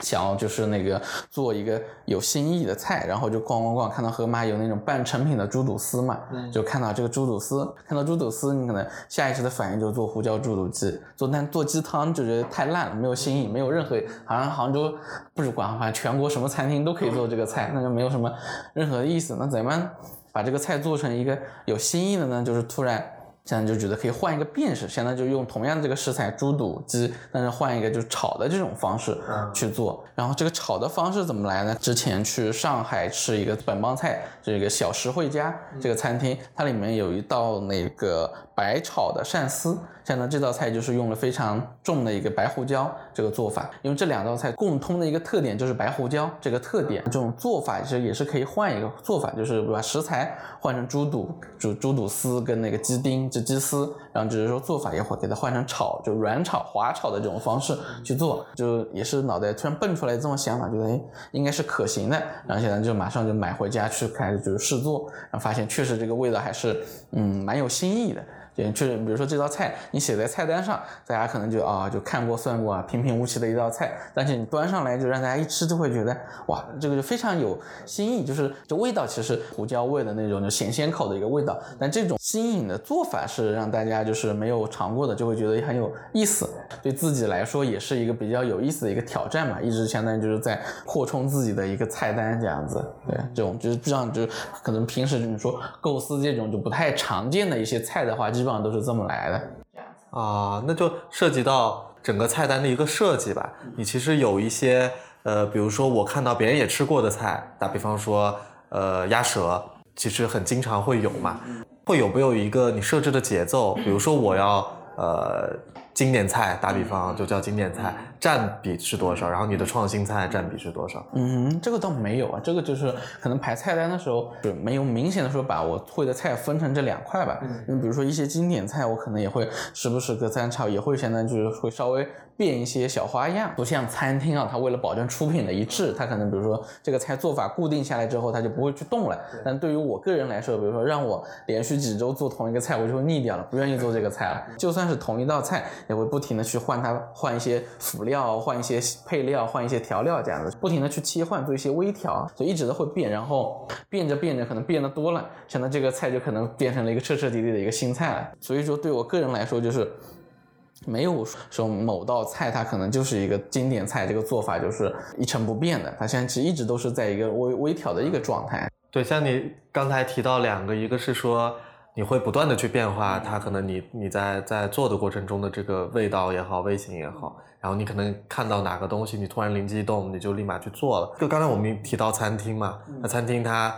想要就是那个做一个有新意的菜，然后就逛逛逛，看到盒马有那种半成品的猪肚丝嘛，就看到这个猪肚丝，看到猪肚丝，你可能下意识的反应就是做胡椒猪肚鸡，做但做鸡汤就觉得太烂了，没有新意，没有任何好像杭州不是管，反正全国什么餐厅都可以做这个菜，那就没有什么任何的意思。那怎么把这个菜做成一个有新意的呢？就是突然。现在就觉得可以换一个变式，现在就用同样的这个食材猪肚鸡，但是换一个就是炒的这种方式去做。然后这个炒的方式怎么来呢？之前去上海吃一个本帮菜，这个小实惠家这个餐厅，它里面有一道那个白炒的鳝丝。像呢这道菜就是用了非常重的一个白胡椒这个做法，因为这两道菜共通的一个特点就是白胡椒这个特点，这种做法其实也是可以换一个做法，就是把食材换成猪肚，猪猪肚丝跟那个鸡丁、这鸡丝，然后只是说做法也会给它换成炒，就软炒、滑炒的这种方式去做，就也是脑袋突然蹦出来来这种想法，觉得哎应该是可行的，然后现在就马上就买回家去开始就是试做，然后发现确实这个味道还是嗯蛮有新意的。就是，比如说这道菜你写在菜单上，大家可能就啊就看过算过啊，平平无奇的一道菜，但是你端上来就让大家一吃就会觉得哇，这个就非常有新意，就是这味道其实胡椒味的那种就咸鲜口的一个味道，但这种新颖的做法是让大家就是没有尝过的就会觉得很有意思，对自己来说也是一个比较有意思的一个挑战嘛，一直相当于就是在扩充自己的一个菜单这样子，对，这种就是这样就是可能平时你说构思这种就不太常见的一些菜的话，基。基本上都是这么来的，啊，那就涉及到整个菜单的一个设计吧。你其实有一些，呃，比如说我看到别人也吃过的菜，打比方说，呃，鸭舌，其实很经常会有嘛，会有没有一个你设置的节奏？比如说我要，呃。经典菜打比方就叫经典菜，占比是多少？然后你的创新菜占比是多少？嗯，这个倒没有啊，这个就是可能排菜单的时候就没有明显的说把我会的菜分成这两块吧。嗯，比如说一些经典菜，我可能也会时不时隔三差五也会现在就是会稍微。变一些小花样，不像餐厅啊，它为了保证出品的一致，它可能比如说这个菜做法固定下来之后，它就不会去动了。但对于我个人来说，比如说让我连续几周做同一个菜，我就会腻掉了，不愿意做这个菜了。[laughs] 就算是同一道菜，也会不停的去换它，换一些辅料，换一些配料，换一些调料，这样子不停的去切换，做一些微调，所以一直都会变。然后变着变着，可能变得多了，现在这个菜就可能变成了一个彻彻底底的一个新菜了。所以说，对我个人来说，就是。没有说某道菜它可能就是一个经典菜，这个做法就是一成不变的。它现在其实一直都是在一个微微调的一个状态。对，像你刚才提到两个，一个是说你会不断的去变化它，可能你你在在做的过程中的这个味道也好，味型也好，然后你可能看到哪个东西，你突然灵机一动，你就立马去做了。就刚才我们提到餐厅嘛，那餐厅它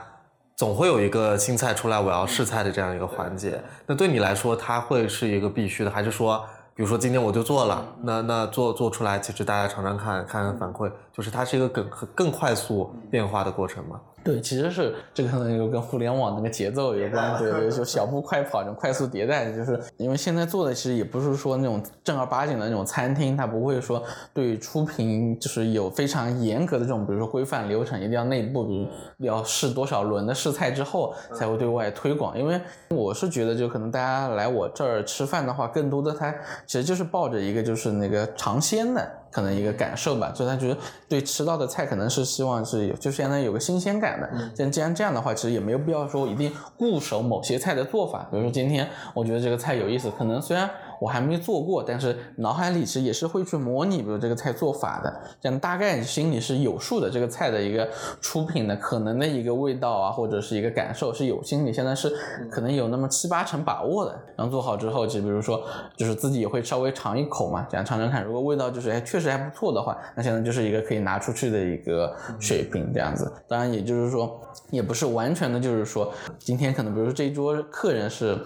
总会有一个新菜出来，我要试菜的这样一个环节。那对你来说，它会是一个必须的，还是说？比如说今天我就做了，那那做做出来，其实大家尝尝看看反馈，就是它是一个更更快速变化的过程嘛。对，其实是这个可能有跟互联网那个节奏有关，对对，就小步快跑，这种快速迭代，就是因为现在做的其实也不是说那种正儿八经的那种餐厅，它不会说对出品就是有非常严格的这种，比如说规范流程，一定要内部，比如要试多少轮的试菜之后才会对外推广。因为我是觉得，就可能大家来我这儿吃饭的话，更多的他其实就是抱着一个就是那个尝鲜的。可能一个感受吧，所以他觉得对吃到的菜可能是希望是有，就相当于有个新鲜感的。但既然这样的话，其实也没有必要说一定固守某些菜的做法。比如说今天我觉得这个菜有意思，可能虽然我还没做过，但是脑海里其实也是会去模拟，比如这个菜做法的，这样大概心里是有数的。这个菜的一个出品的可能的一个味道啊，或者是一个感受是有心里现在是可能有那么七八成把握的。然后做好之后，就比如说就是自己也会稍微尝一口嘛，这样尝尝看，如果味道就是哎确实还不错的话，那现在就是一个可以拿出去的一个水平这样子。当然也就是说，也不是完全的，就是说今天可能比如说这一桌客人是。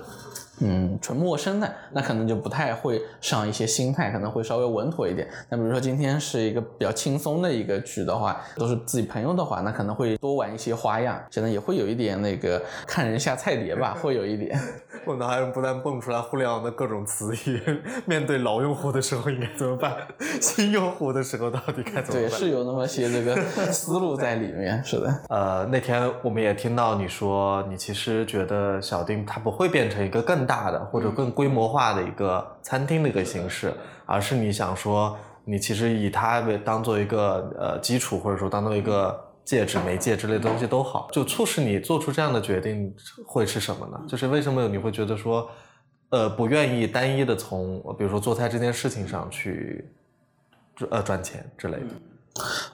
嗯，纯陌生的，那可能就不太会上一些心态，可能会稍微稳妥一点。那比如说今天是一个比较轻松的一个局的话，都是自己朋友的话，那可能会多玩一些花样，可能也会有一点那个看人下菜碟吧，[laughs] 会有一点。我脑海中不断蹦出来互联网的各种词语，面对老用户的时候应该怎么办？新用户的时候到底该怎么办？对，是有那么些这个思路在里面，是的。呃，那天我们也听到你说，你其实觉得小丁他不会变成一个更大的或者更规模化的一个餐厅的一个形式，而是你想说，你其实以它为当做一个呃基础，或者说当做一个介质、媒介之类的东西都好，就促使你做出这样的决定会是什么呢？就是为什么你会觉得说，呃，不愿意单一的从比如说做菜这件事情上去呃赚钱之类的。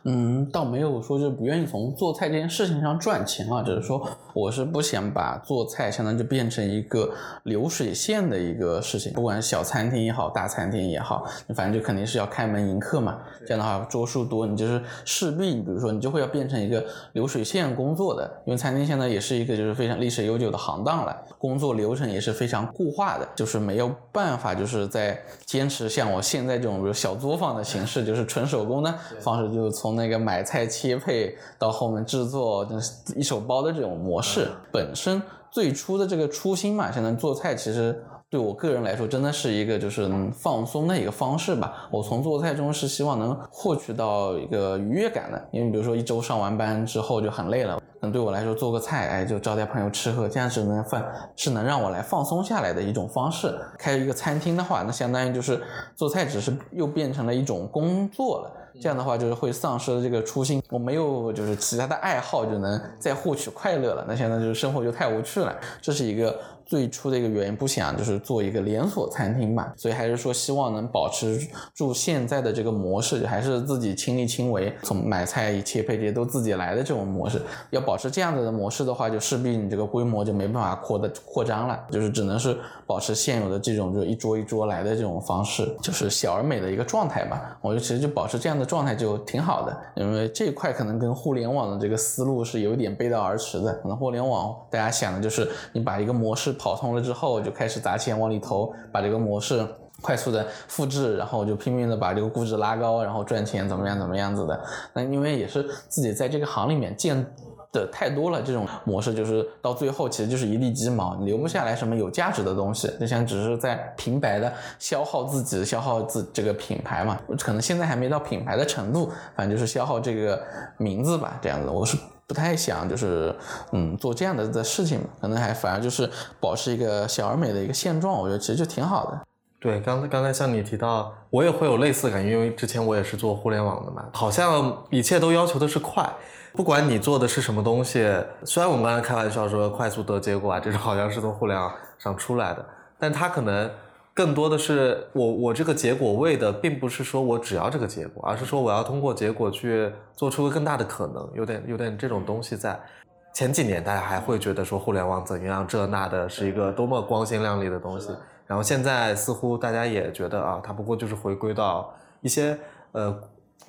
嗯，倒没有说就是不愿意从做菜这件事情上赚钱啊，只是说我是不想把做菜相当于就变成一个流水线的一个事情，不管小餐厅也好，大餐厅也好，你反正就肯定是要开门迎客嘛。这样的话桌数多，你就是势必，比如说你就会要变成一个流水线工作的，因为餐厅现在也是一个就是非常历史悠久的行当了，工作流程也是非常固化的，就是没有办法就是在坚持像我现在这种比如小作坊的形式，就是纯手工的方式。就从那个买菜切配到后面制作，就是一手包的这种模式，本身最初的这个初心嘛，现在做菜其实对我个人来说，真的是一个就是放松的一个方式吧。我从做菜中是希望能获取到一个愉悦感的，因为比如说一周上完班之后就很累了，可能对我来说做个菜，哎，就招待朋友吃喝，这样子能放是能让我来放松下来的一种方式。开一个餐厅的话，那相当于就是做菜只是又变成了一种工作了。这样的话就是会丧失了这个初心，我没有就是其他的爱好就能再获取快乐了，那现在就是生活就太无趣了，这是一个。最初的一个原因不想就是做一个连锁餐厅嘛，所以还是说希望能保持住现在的这个模式，还是自己亲力亲为，从买菜、一切配这些都自己来的这种模式。要保持这样子的模式的话，就势必你这个规模就没办法扩的扩张了，就是只能是保持现有的这种就一桌一桌来的这种方式，就是小而美的一个状态吧。我觉得其实就保持这样的状态就挺好的，因为这一块可能跟互联网的这个思路是有点背道而驰的。可能互联网大家想的就是你把一个模式。跑通了之后，就开始砸钱往里投，把这个模式快速的复制，然后就拼命的把这个估值拉高，然后赚钱，怎么样怎么样子的。那因为也是自己在这个行里面见的太多了，这种模式就是到最后其实就是一地鸡毛，留不下来什么有价值的东西，就像只是在平白的消耗自己，消耗自这个品牌嘛。可能现在还没到品牌的程度，反正就是消耗这个名字吧，这样子。我是。不太想就是嗯做这样的的事情，可能还反而就是保持一个小而美的一个现状，我觉得其实就挺好的。对，刚才刚才像你提到，我也会有类似感，因为之前我也是做互联网的嘛，好像一切都要求的是快，不管你做的是什么东西，虽然我们刚才开玩笑说快速得结果啊，这种好像是从互联网上出来的，但它可能。更多的是我我这个结果为的，并不是说我只要这个结果，而是说我要通过结果去做出个更大的可能，有点有点这种东西在。前几年大家还会觉得说互联网怎样这那的是一个多么光鲜亮丽的东西，然后现在似乎大家也觉得啊，它不过就是回归到一些呃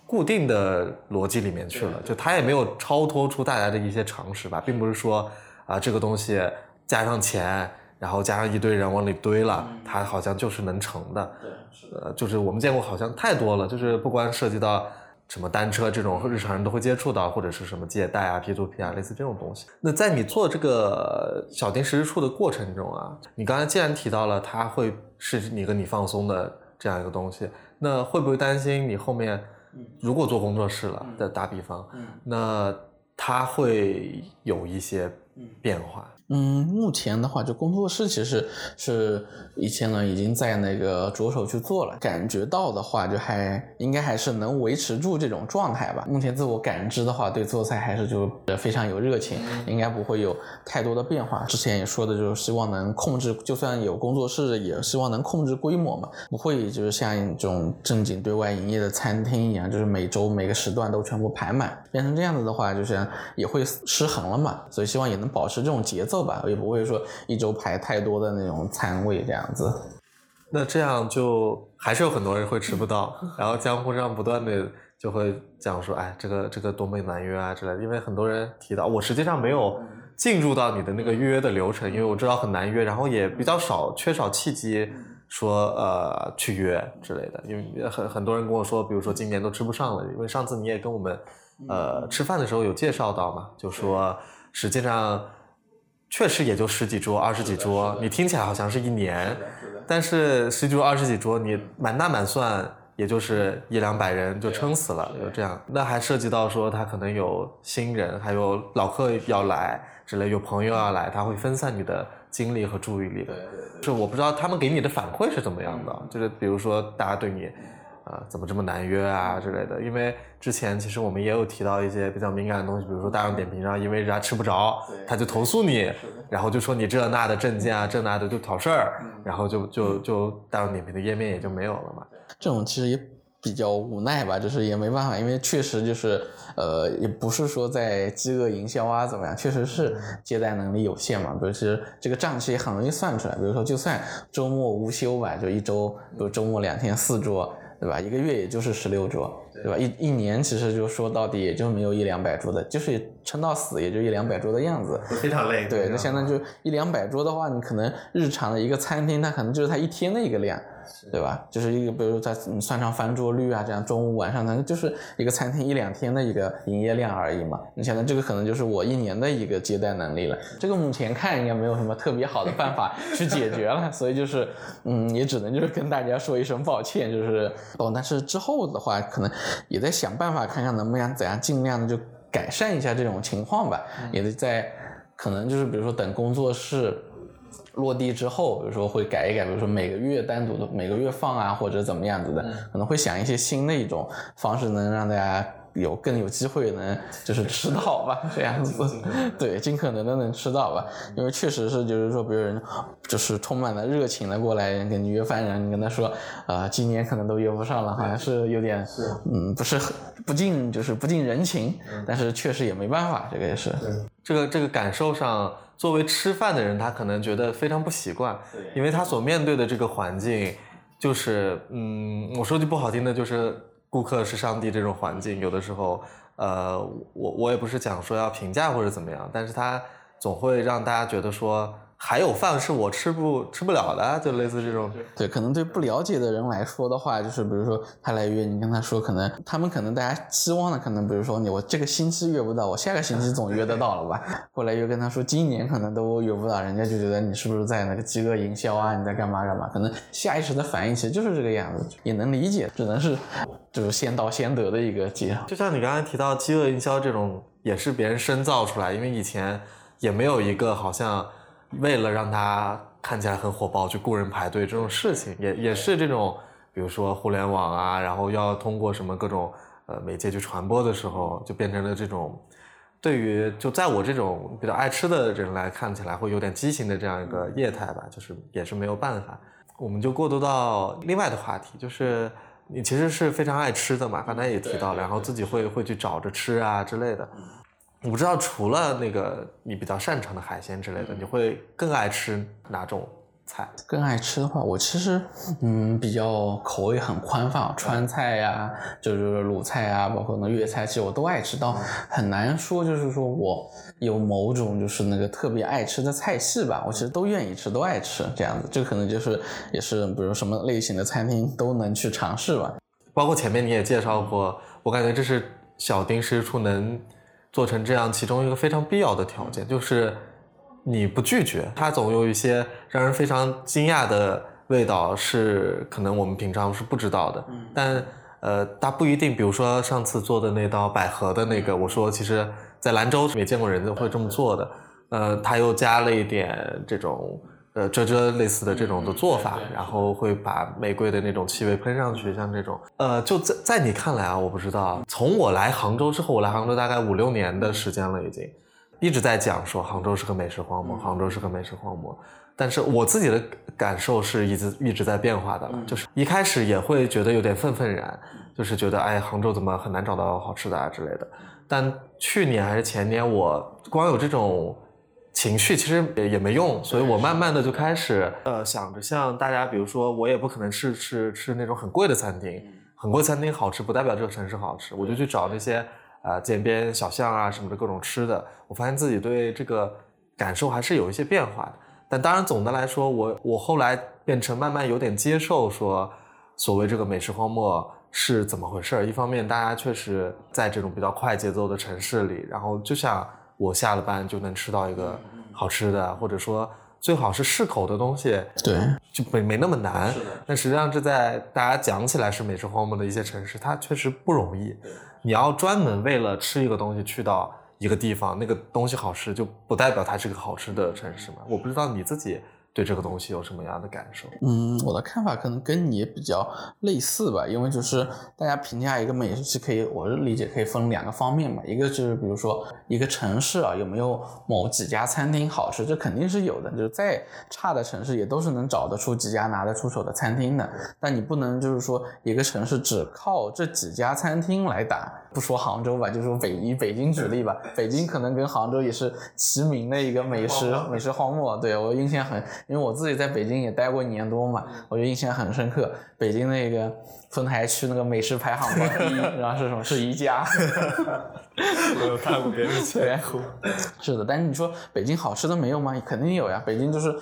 固定的逻辑里面去了，就它也没有超脱出大家的一些常识吧，并不是说啊这个东西加上钱。然后加上一堆人往里堆了，它好像就是能成的。对，呃，就是我们见过好像太多了，就是不光涉及到什么单车这种日常人都会接触到，或者是什么借贷啊、P to P 啊，类似这种东西。那在你做这个小丁实时处的过程中啊，你刚才既然提到了它会是你跟你放松的这样一个东西，那会不会担心你后面如果做工作室了的打比方，那它会有一些。变化？嗯，目前的话，就工作室其实是以前呢已经在那个着手去做了，感觉到的话，就还应该还是能维持住这种状态吧。目前自我感知的话，对做菜还是就非常有热情，应该不会有太多的变化。之前也说的就是希望能控制，就算有工作室，也希望能控制规模嘛，不会就是像这种正经对外营业的餐厅一样，就是每周每个时段都全部排满，变成这样子的话，就是也会失衡了嘛。所以希望也能保持这种节奏。吧，也不会说一周排太多的那种餐位这样子。那这样就还是有很多人会吃不到，然后江湖上不断的就会讲说，哎，这个这个多么难约啊之类的。因为很多人提到，我实际上没有进入到你的那个预约的流程，因为我知道很难约，然后也比较少，缺少契机说呃去约之类的。因为很很多人跟我说，比如说今年都吃不上了，因为上次你也跟我们呃吃饭的时候有介绍到嘛，就说实际上。确实也就十几桌、二十几桌，你听起来好像是一年，但是十几桌、二十几桌，你满打满算也就是一两百人就撑死了，就这样。那还涉及到说他可能有新人，还有老客要来之类，有朋友要来，他会分散你的精力和注意力。就我不知道他们给你的反馈是怎么样的，就是比如说大家对你。啊，怎么这么难约啊之类的？因为之前其实我们也有提到一些比较敏感的东西，比如说大众点评上，因为人家吃不着，他就投诉你，然后就说你这那的证件啊，这那的就挑事儿，然后就就就大众点评的页面也就没有了嘛。这种其实也比较无奈吧，就是也没办法，因为确实就是呃，也不是说在饥饿营销啊怎么样，确实是接待能力有限嘛。比如其实这个账期也很容易算出来，比如说就算周末无休吧，就一周，比如周末两天四桌。对吧？一个月也就是十六桌，对吧？一一年其实就说到底也就没有一两百桌的，就是撑到死也就一两百桌的样子，非常累。对，那相当于就一两百桌的话，你可能日常的一个餐厅，它可能就是它一天的一个量。对吧？就是一个，比如在算上翻桌率啊，这样中午晚上可能就是一个餐厅一两天的一个营业量而已嘛。你想想，这个可能就是我一年的一个接待能力了。这个目前看应该没有什么特别好的办法去解决了，所以就是，嗯，也只能就是跟大家说一声抱歉，就是哦。但是之后的话，可能也在想办法，看看能不能怎样尽量的就改善一下这种情况吧。也得在可能就是比如说等工作室。落地之后，比如说会改一改，比如说每个月单独的每个月放啊，或者怎么样子的，可能会想一些新的一种方式，能让大家有更有机会能就是吃到吧，这样子，[laughs] 对，尽可能的能吃到吧，因为确实是就是说别人就是充满了热情的过来跟你约饭，然后你跟他说，啊，今年可能都约不上了，好像是有点，嗯，不是很不近就是不近人情，但是确实也没办法，这个也是，这个这个感受上。作为吃饭的人，他可能觉得非常不习惯，因为他所面对的这个环境，就是，嗯，我说句不好听的，就是顾客是上帝这种环境。有的时候，呃，我我也不是讲说要评价或者怎么样，但是他总会让大家觉得说。还有饭是我吃不吃不了的，就类似这种。对，可能对不了解的人来说的话，就是比如说他来约你，跟他说，可能他们可能大家期望的，可能比如说你我这个星期约不到，我下个星期总约得到了吧？后来又跟他说今年可能都约不到，人家就觉得你是不是在那个饥饿营销啊？你在干嘛干嘛？可能下意识的反应其实就是这个样子，也能理解，只能是就是先到先得的一个结。就像你刚才提到饥饿营销这种，也是别人深造出来，因为以前也没有一个好像。为了让它看起来很火爆，去雇人排队这种事情，也也是这种，比如说互联网啊，然后要通过什么各种呃媒介去传播的时候，就变成了这种，对于就在我这种比较爱吃的人来看起来会有点畸形的这样一个业态吧，就是也是没有办法。我们就过渡到另外的话题，就是你其实是非常爱吃的嘛，刚才也提到了，然后自己会会去找着吃啊之类的。我不知道，除了那个你比较擅长的海鲜之类的，你会更爱吃哪种菜？更爱吃的话，我其实嗯比较口味很宽泛，川菜呀，就是鲁菜啊，包括那粤菜，其实我都爱吃。到很难说，就是说我有某种就是那个特别爱吃的菜系吧。我其实都愿意吃，都爱吃这样子。这可能就是也是比如什么类型的餐厅都能去尝试吧。包括前面你也介绍过，我感觉这是小丁师厨能。做成这样，其中一个非常必要的条件就是你不拒绝，它总有一些让人非常惊讶的味道，是可能我们平常是不知道的。但呃，它不一定。比如说上次做的那道百合的那个，我说其实在兰州没见过人会这么做的。呃，它又加了一点这种呃遮遮类似的这种的做法，然后会把玫瑰的那种气味喷上去，像这种，呃，就在在你看来啊，我不知道，从我来杭州之后，我来杭州大概五六年的时间了，已经一直在讲说杭州是个美食荒漠，杭州是个美食荒漠。但是我自己的感受是一直一直在变化的了，就是一开始也会觉得有点愤愤然，就是觉得哎，杭州怎么很难找到好吃的啊之类的。但去年还是前年，我光有这种情绪其实也也没用，所以我慢慢的就开始呃想着像大家，比如说我也不可能是吃吃那种很贵的餐厅，很贵餐厅好吃不代表这个城市好吃，我就去找那些呃街边小巷啊什么的各种吃的，我发现自己对这个感受还是有一些变化的。但当然，总的来说，我我后来变成慢慢有点接受说，所谓这个美食荒漠是怎么回事儿。一方面，大家确实在这种比较快节奏的城市里，然后就像我下了班就能吃到一个好吃的，或者说最好是适口的东西，对，就没没那么难。但实际上，这在大家讲起来是美食荒漠的一些城市，它确实不容易。你要专门为了吃一个东西去到。一个地方那个东西好吃，就不代表它是个好吃的城市嘛？我不知道你自己。对这个东西有什么样的感受？嗯，我的看法可能跟你比较类似吧，因为就是大家评价一个美食是可以，我的理解可以分两个方面嘛，一个就是比如说一个城市啊有没有某几家餐厅好吃，这肯定是有的，就是再差的城市也都是能找得出几家拿得出手的餐厅的。但你不能就是说一个城市只靠这几家餐厅来打，不说杭州吧，就说北以北京举例吧，北京可能跟杭州也是齐名的一个美食美食荒漠，对我印象很。因为我自己在北京也待过一年多嘛，我就印象很深刻。北京那个丰台区那个美食排行榜第一，[laughs] 然后是什么？是宜家。[laughs] 我有看过别人截图。[laughs] 是的，但是你说北京好吃的没有吗？肯定有呀。北京就是。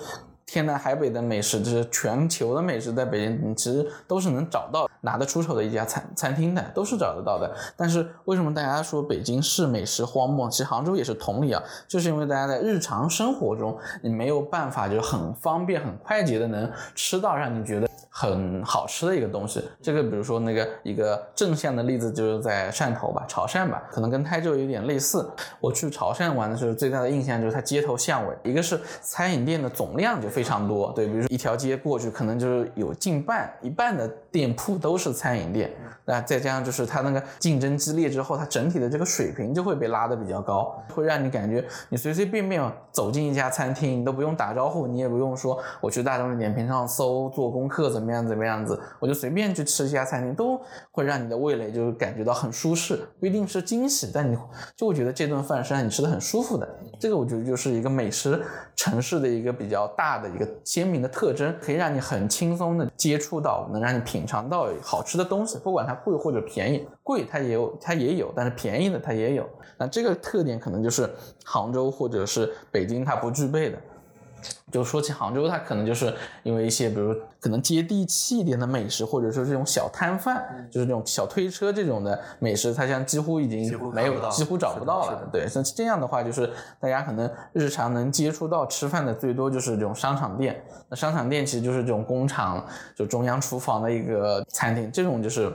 天南海北的美食，就是全球的美食，在北京你其实都是能找到拿得出手的一家餐餐厅的，都是找得到的。但是为什么大家说北京是美食荒漠？其实杭州也是同理啊，就是因为大家在日常生活中，你没有办法就很方便、很快捷的能吃到让你觉得。很好吃的一个东西，这个比如说那个一个正向的例子就是在汕头吧，潮汕吧，可能跟台州有点类似。我去潮汕玩的时候，最大的印象就是它街头巷尾，一个是餐饮店的总量就非常多，对，比如说一条街过去，可能就是有近半一半的店铺都是餐饮店，那再加上就是它那个竞争激烈之后，它整体的这个水平就会被拉得比较高，会让你感觉你随随便便走进一家餐厅，你都不用打招呼，你也不用说我去大众点评上搜做功课怎么。怎么样？怎么样子？我就随便去吃一家餐厅，都会让你的味蕾就是感觉到很舒适，不一定是惊喜，但你就会觉得这顿饭是让你吃的很舒服的。这个我觉得就是一个美食城市的一个比较大的一个鲜明的特征，可以让你很轻松的接触到，能让你品品尝到好吃的东西，不管它贵或者便宜。贵它也有，它也有，但是便宜的它也有。那这个特点可能就是杭州或者是北京它不具备的。就说起杭州，它可能就是因为一些，比如可能接地气一点的美食，或者说这种小摊贩，就是这种小推车这种的美食，它像几乎已经没有，几乎找不到了。对，像这样的话，就是大家可能日常能接触到吃饭的，最多就是这种商场店。那商场店其实就是这种工厂，就中央厨房的一个餐厅，这种就是。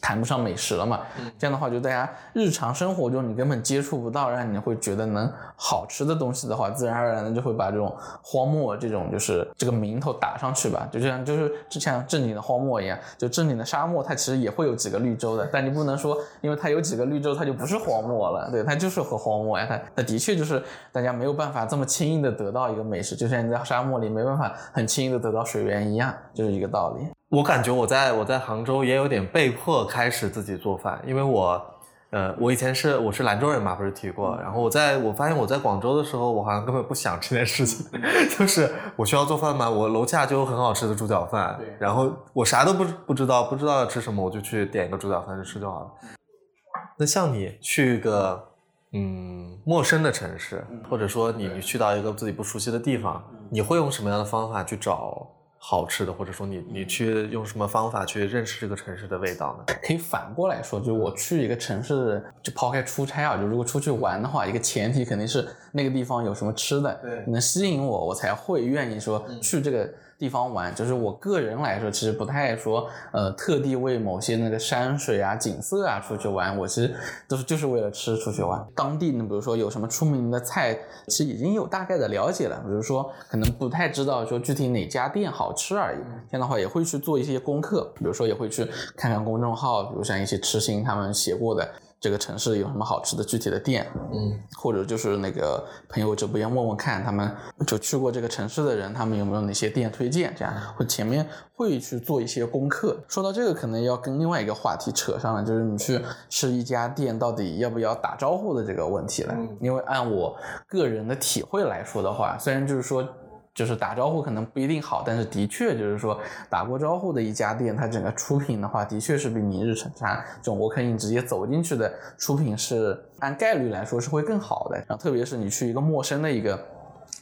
谈不上美食了嘛，这样的话就大家日常生活中你根本接触不到，让你会觉得能好吃的东西的话，自然而然的就会把这种荒漠这种就是这个名头打上去吧，就像就是就像正经的荒漠一样，就正经的沙漠它其实也会有几个绿洲的，[laughs] 但你不能说因为它有几个绿洲它就不是荒漠了，对，它就是和荒漠呀，它它的确就是大家没有办法这么轻易的得到一个美食，就像你在沙漠里没办法很轻易的得到水源一样，就是一个道理。我感觉我在我在杭州也有点被迫开始自己做饭，因为我，呃，我以前是我是兰州人嘛，不是提过。然后我在我发现我在广州的时候，我好像根本不想这件事情，[laughs] 就是我需要做饭吗，我楼下就有很好吃的猪脚饭，然后我啥都不不知道，不知道要吃什么，我就去点一个猪脚饭就吃就好了。那像你去一个嗯陌生的城市，或者说你你去到一个自己不熟悉的地方，你会用什么样的方法去找？好吃的，或者说你你去用什么方法去认识这个城市的味道呢？[coughs] 可以反过来说，就是我去一个城市，就抛开出差啊，就如果出去玩的话，一个前提肯定是那个地方有什么吃的，对能吸引我，我才会愿意说去这个地方玩。就是我个人来说，其实不太说，呃，特地为某些那个山水啊、景色啊出去玩，我其实都是就是为了吃出去玩。当地呢，比如说有什么出名的菜，其实已经有大概的了解了，比如说可能不太知道说具体哪家店好吃而已。这样的话也会去做一些功课，比如说也会去看看公众号，比如像一些痴心他们写过的这个城市有什么好吃的具体的店，嗯，或者就是那个朋友这边问问看，他们就去过这个城市的人，他们有没有哪些店推荐？这样会前面会去做一些功课。说到这个，可能要跟另外一个话题扯上了，就是你去吃一家店到底要不要打招呼的这个问题了。嗯因为按我个人的体会来说的话，虽然就是说。就是打招呼可能不一定好，但是的确就是说打过招呼的一家店，它整个出品的话，的确是比明日常这种我可以直接走进去的出品是按概率来说是会更好的。然后特别是你去一个陌生的一个。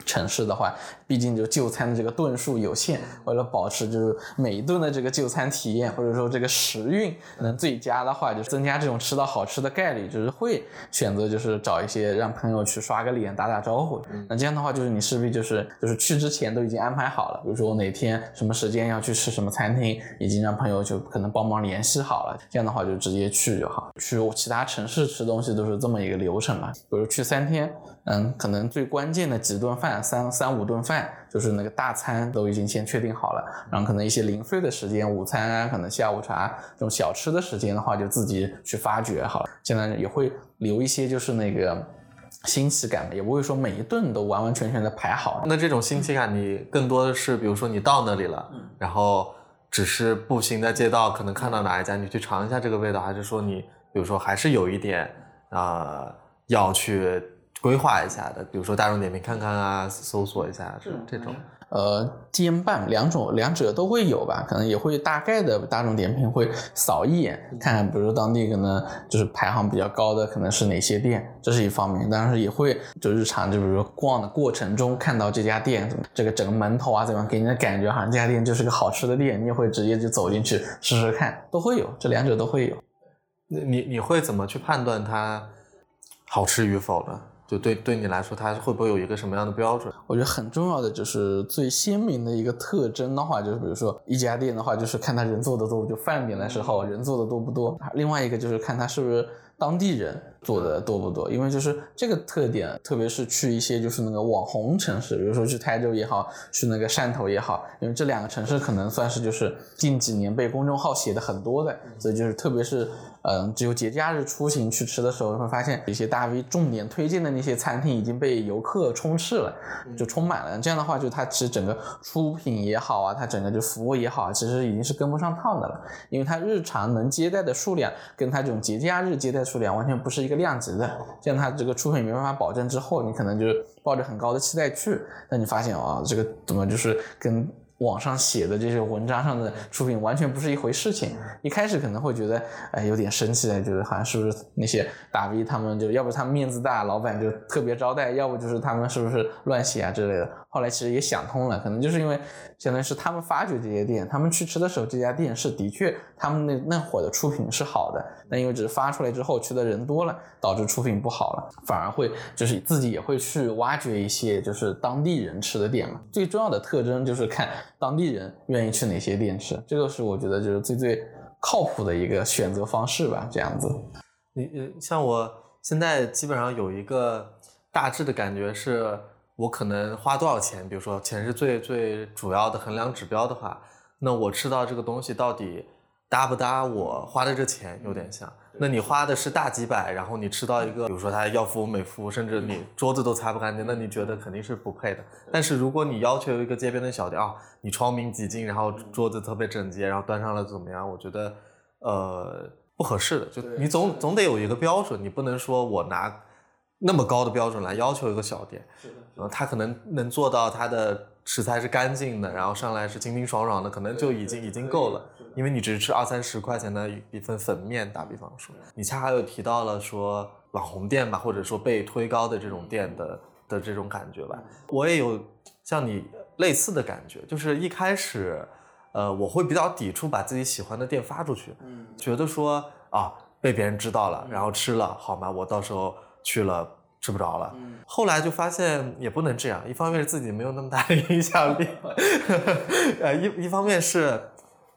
城市的话，毕竟就就餐的这个顿数有限，为了保持就是每一顿的这个就餐体验，或者说这个时运能最佳的话，就增加这种吃到好吃的概率，就是会选择就是找一些让朋友去刷个脸、打打招呼。那这样的话，就是你势必就是就是去之前都已经安排好了，比如说我哪天什么时间要去吃什么餐厅，已经让朋友就可能帮忙联系好了。这样的话就直接去就好。去其他城市吃东西都是这么一个流程嘛，比如去三天。嗯，可能最关键的几顿饭，三三五顿饭，就是那个大餐都已经先确定好了，然后可能一些零碎的时间，午餐啊，可能下午茶这种小吃的时间的话，就自己去发掘好了。现在也会留一些，就是那个新奇感也不会说每一顿都完完全全的排好。那这种新奇感，你更多的是，比如说你到那里了，然后只是步行在街道，可能看到哪一家，你去尝一下这个味道，还是说你，比如说还是有一点啊、呃要去规划一下的，比如说大众点评看看啊，搜索一下这这种。呃，兼办两种，两者都会有吧，可能也会大概的大众点评会扫一眼，看看，比如说当地可能就是排行比较高的可能是哪些店，这是一方面。当然是也会就日常就比如说逛的过程中看到这家店，这个整个门头啊怎么样，给你的感觉好像这家店就是个好吃的店，你也会直接就走进去试试看，都会有，这两者都会有。那你你会怎么去判断它好吃与否呢？就对对你来说，它会不会有一个什么样的标准？我觉得很重要的就是最鲜明的一个特征的话，就是比如说一家店的话，就是看他人做的多不，就饭点的时候人做的多不多。另外一个就是看他是不是当地人做的多不多，因为就是这个特点，特别是去一些就是那个网红城市，比如说去台州也好，去那个汕头也好，因为这两个城市可能算是就是近几年被公众号写的很多的，所以就是特别是。嗯，只有节假日出行去吃的时候，会发现一些大 V 重点推荐的那些餐厅已经被游客充斥了，就充满了。这样的话，就它其实整个出品也好啊，它整个就服务也好，其实已经是跟不上趟的了。因为它日常能接待的数量，跟它这种节假日接待数量完全不是一个量级的。这样它这个出品没办法保证之后，你可能就是抱着很高的期待去，但你发现啊，这个怎么就是跟网上写的这些文章上的出品完全不是一回事情。一开始可能会觉得，哎，有点生气，觉得好像是不是那些大 V 他们就要不他们面子大，老板就特别招待，要不就是他们是不是乱写啊之类的。后来其实也想通了，可能就是因为相当于是他们发掘这些店，他们去吃的时候，这家店是的确他们那那会的出品是好的，但因为只是发出来之后去的人多了，导致出品不好了，反而会就是自己也会去挖掘一些就是当地人吃的店嘛。最重要的特征就是看当地人愿意去哪些店吃，这个是我觉得就是最最靠谱的一个选择方式吧，这样子。你呃，像我现在基本上有一个大致的感觉是，我可能花多少钱，比如说钱是最最主要的衡量指标的话，那我吃到这个东西到底搭不搭我花的这钱有点像。那你花的是大几百，然后你吃到一个，比如说他要服务没服务，甚至你桌子都擦不干净，那你觉得肯定是不配的。但是如果你要求一个街边的小店啊，你窗明几净，然后桌子特别整洁，然后端上来怎么样？我觉得呃不合适的，就你总总得有一个标准，你不能说我拿那么高的标准来要求一个小店，呃，他可能能做到它的食材是干净的，然后上来是清清爽爽的，可能就已经已经够了。因为你只是吃二三十块钱的一份粉面，打比方说，你恰好又提到了说网红店吧，或者说被推高的这种店的的这种感觉吧。我也有像你类似的感觉，就是一开始，呃，我会比较抵触把自己喜欢的店发出去，嗯，觉得说啊被别人知道了，然后吃了，好吗？我到时候去了吃不着了。嗯后来就发现也不能这样，一方面是自己没有那么大的影响力，[laughs] 呃，一一方面是。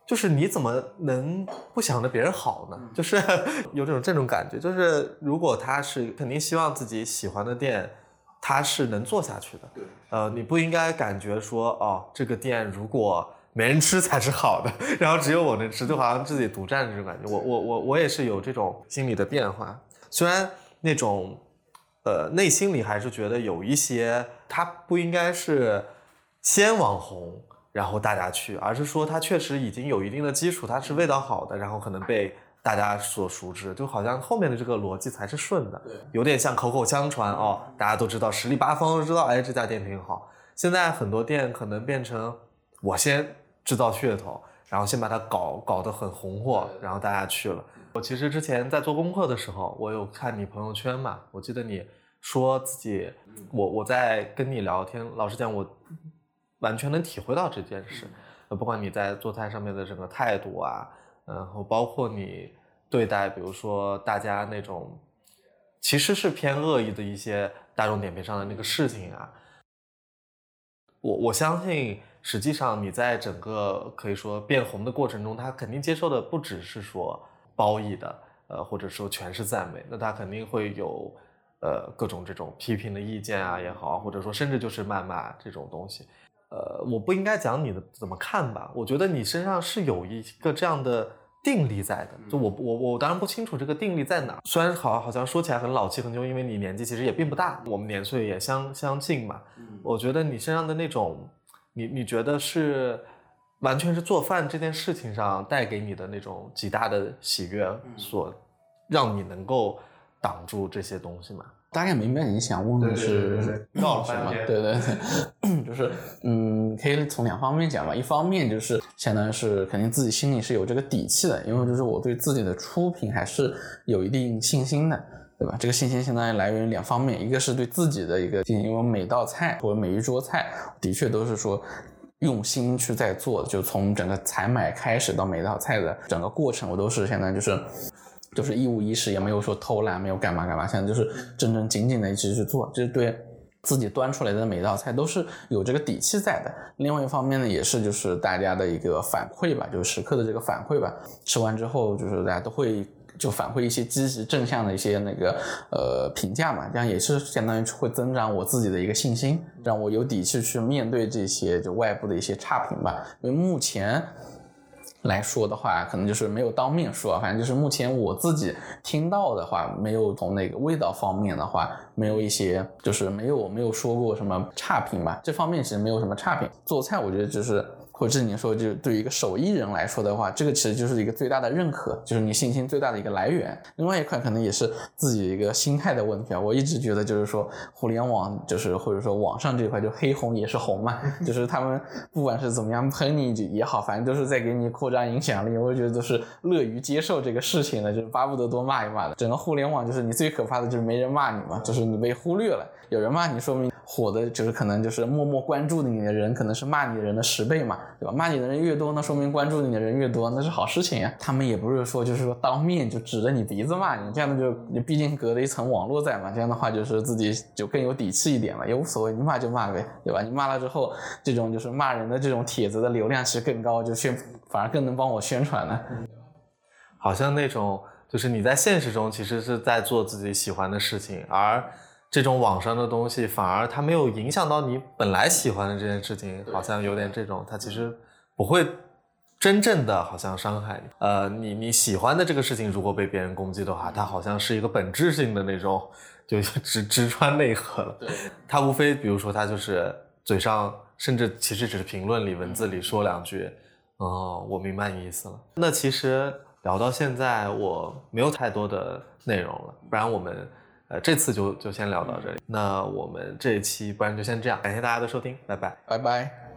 就是你怎么能不想着别人好呢？[laughs] 就是 [laughs] 有这种这种感觉，就是如果他是肯定希望自己喜欢的店，他是能做下去的。对，呃，你不应该感觉说哦，这个店如果没人吃才是好的，然后只有我能吃，就好像自己独占这种感觉。我我我我也是有这种心理的变化，虽然那种呃内心里还是觉得有一些，他不应该是先网红。然后大家去，而是说它确实已经有一定的基础，它是味道好的，然后可能被大家所熟知，就好像后面的这个逻辑才是顺的，对，有点像口口相传哦，大家都知道，十里八方都知道，哎，这家店挺好。现在很多店可能变成我先制造噱头，然后先把它搞搞得很红火，然后大家去了。我其实之前在做功课的时候，我有看你朋友圈嘛，我记得你说自己，我我在跟你聊天，老实讲我。完全能体会到这件事，呃，不管你在做菜上面的整个态度啊，然后包括你对待，比如说大家那种其实是偏恶意的一些大众点评上的那个事情啊，我我相信，实际上你在整个可以说变红的过程中，他肯定接受的不只是说褒义的，呃，或者说全是赞美，那他肯定会有呃各种这种批评的意见啊也好，或者说甚至就是谩骂这种东西。呃，我不应该讲你的怎么看吧？我觉得你身上是有一个这样的定力在的。就我我我当然不清楚这个定力在哪。虽然好好像说起来很老气横秋，因为你年纪其实也并不大，我们年岁也相相近嘛。我觉得你身上的那种，你你觉得是完全是做饭这件事情上带给你的那种极大的喜悦，所让你能够挡住这些东西嘛？大概明白你想问的是什么？对对对，就是嗯，可以从两方面讲吧。一方面就是相当于是肯定自己心里是有这个底气的，因为就是我对自己的出品还是有一定信心的，对吧？这个信心相当于来源于两方面，一个是对自己的一个信心，因为每道菜或者每一桌菜的确都是说用心去在做，就从整个采买开始到每道菜的整个过程，我都是相当于就是。就是一五一十，也没有说偷懒，没有干嘛干嘛，现在就是正正经经的一直去做，就是对自己端出来的每一道菜都是有这个底气在的。另外一方面呢，也是就是大家的一个反馈吧，就是食客的这个反馈吧。吃完之后，就是大家都会就反馈一些积极正向的一些那个呃评价嘛，这样也是相当于会增长我自己的一个信心，让我有底气去面对这些就外部的一些差评吧。因为目前。来说的话，可能就是没有当面说，反正就是目前我自己听到的话，没有从那个味道方面的话，没有一些就是没有没有说过什么差评吧，这方面其实没有什么差评。做菜我觉得就是。或者你说，就对于一个手艺人来说的话，这个其实就是一个最大的认可，就是你信心最大的一个来源。另外一块可能也是自己一个心态的问题啊。我一直觉得，就是说互联网，就是或者说网上这块，就黑红也是红嘛，[laughs] 就是他们不管是怎么样喷你也好，反正都是在给你扩张影响力。我觉得都是乐于接受这个事情的，就是巴不得多骂一骂的。整个互联网就是你最可怕的就是没人骂你嘛，就是你被忽略了。有人骂你，说明火的就是可能就是默默关注你的人，可能是骂你的人的十倍嘛。对吧？骂你的人越多，那说明关注你的人越多，那是好事情呀。他们也不是说就是说当面就指着你鼻子骂你，这样的就你毕竟隔了一层网络在嘛。这样的话就是自己就更有底气一点了，也无所谓，你骂就骂呗，对吧？你骂了之后，这种就是骂人的这种帖子的流量其实更高，就宣反而更能帮我宣传了。好像那种就是你在现实中其实是在做自己喜欢的事情，而。这种网上的东西反而它没有影响到你本来喜欢的这件事情，好像有点这种，它其实不会真正的好像伤害你。呃，你你喜欢的这个事情如果被别人攻击的话，它好像是一个本质性的那种，就直直穿内核了。对，它无非比如说它就是嘴上，甚至其实只是评论里文字里说两句，哦，我明白你意思了。那其实聊到现在，我没有太多的内容了，不然我们。呃，这次就就先聊到这里。那我们这一期不然就先这样，感谢大家的收听，拜拜，拜拜。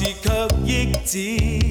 是却抑止。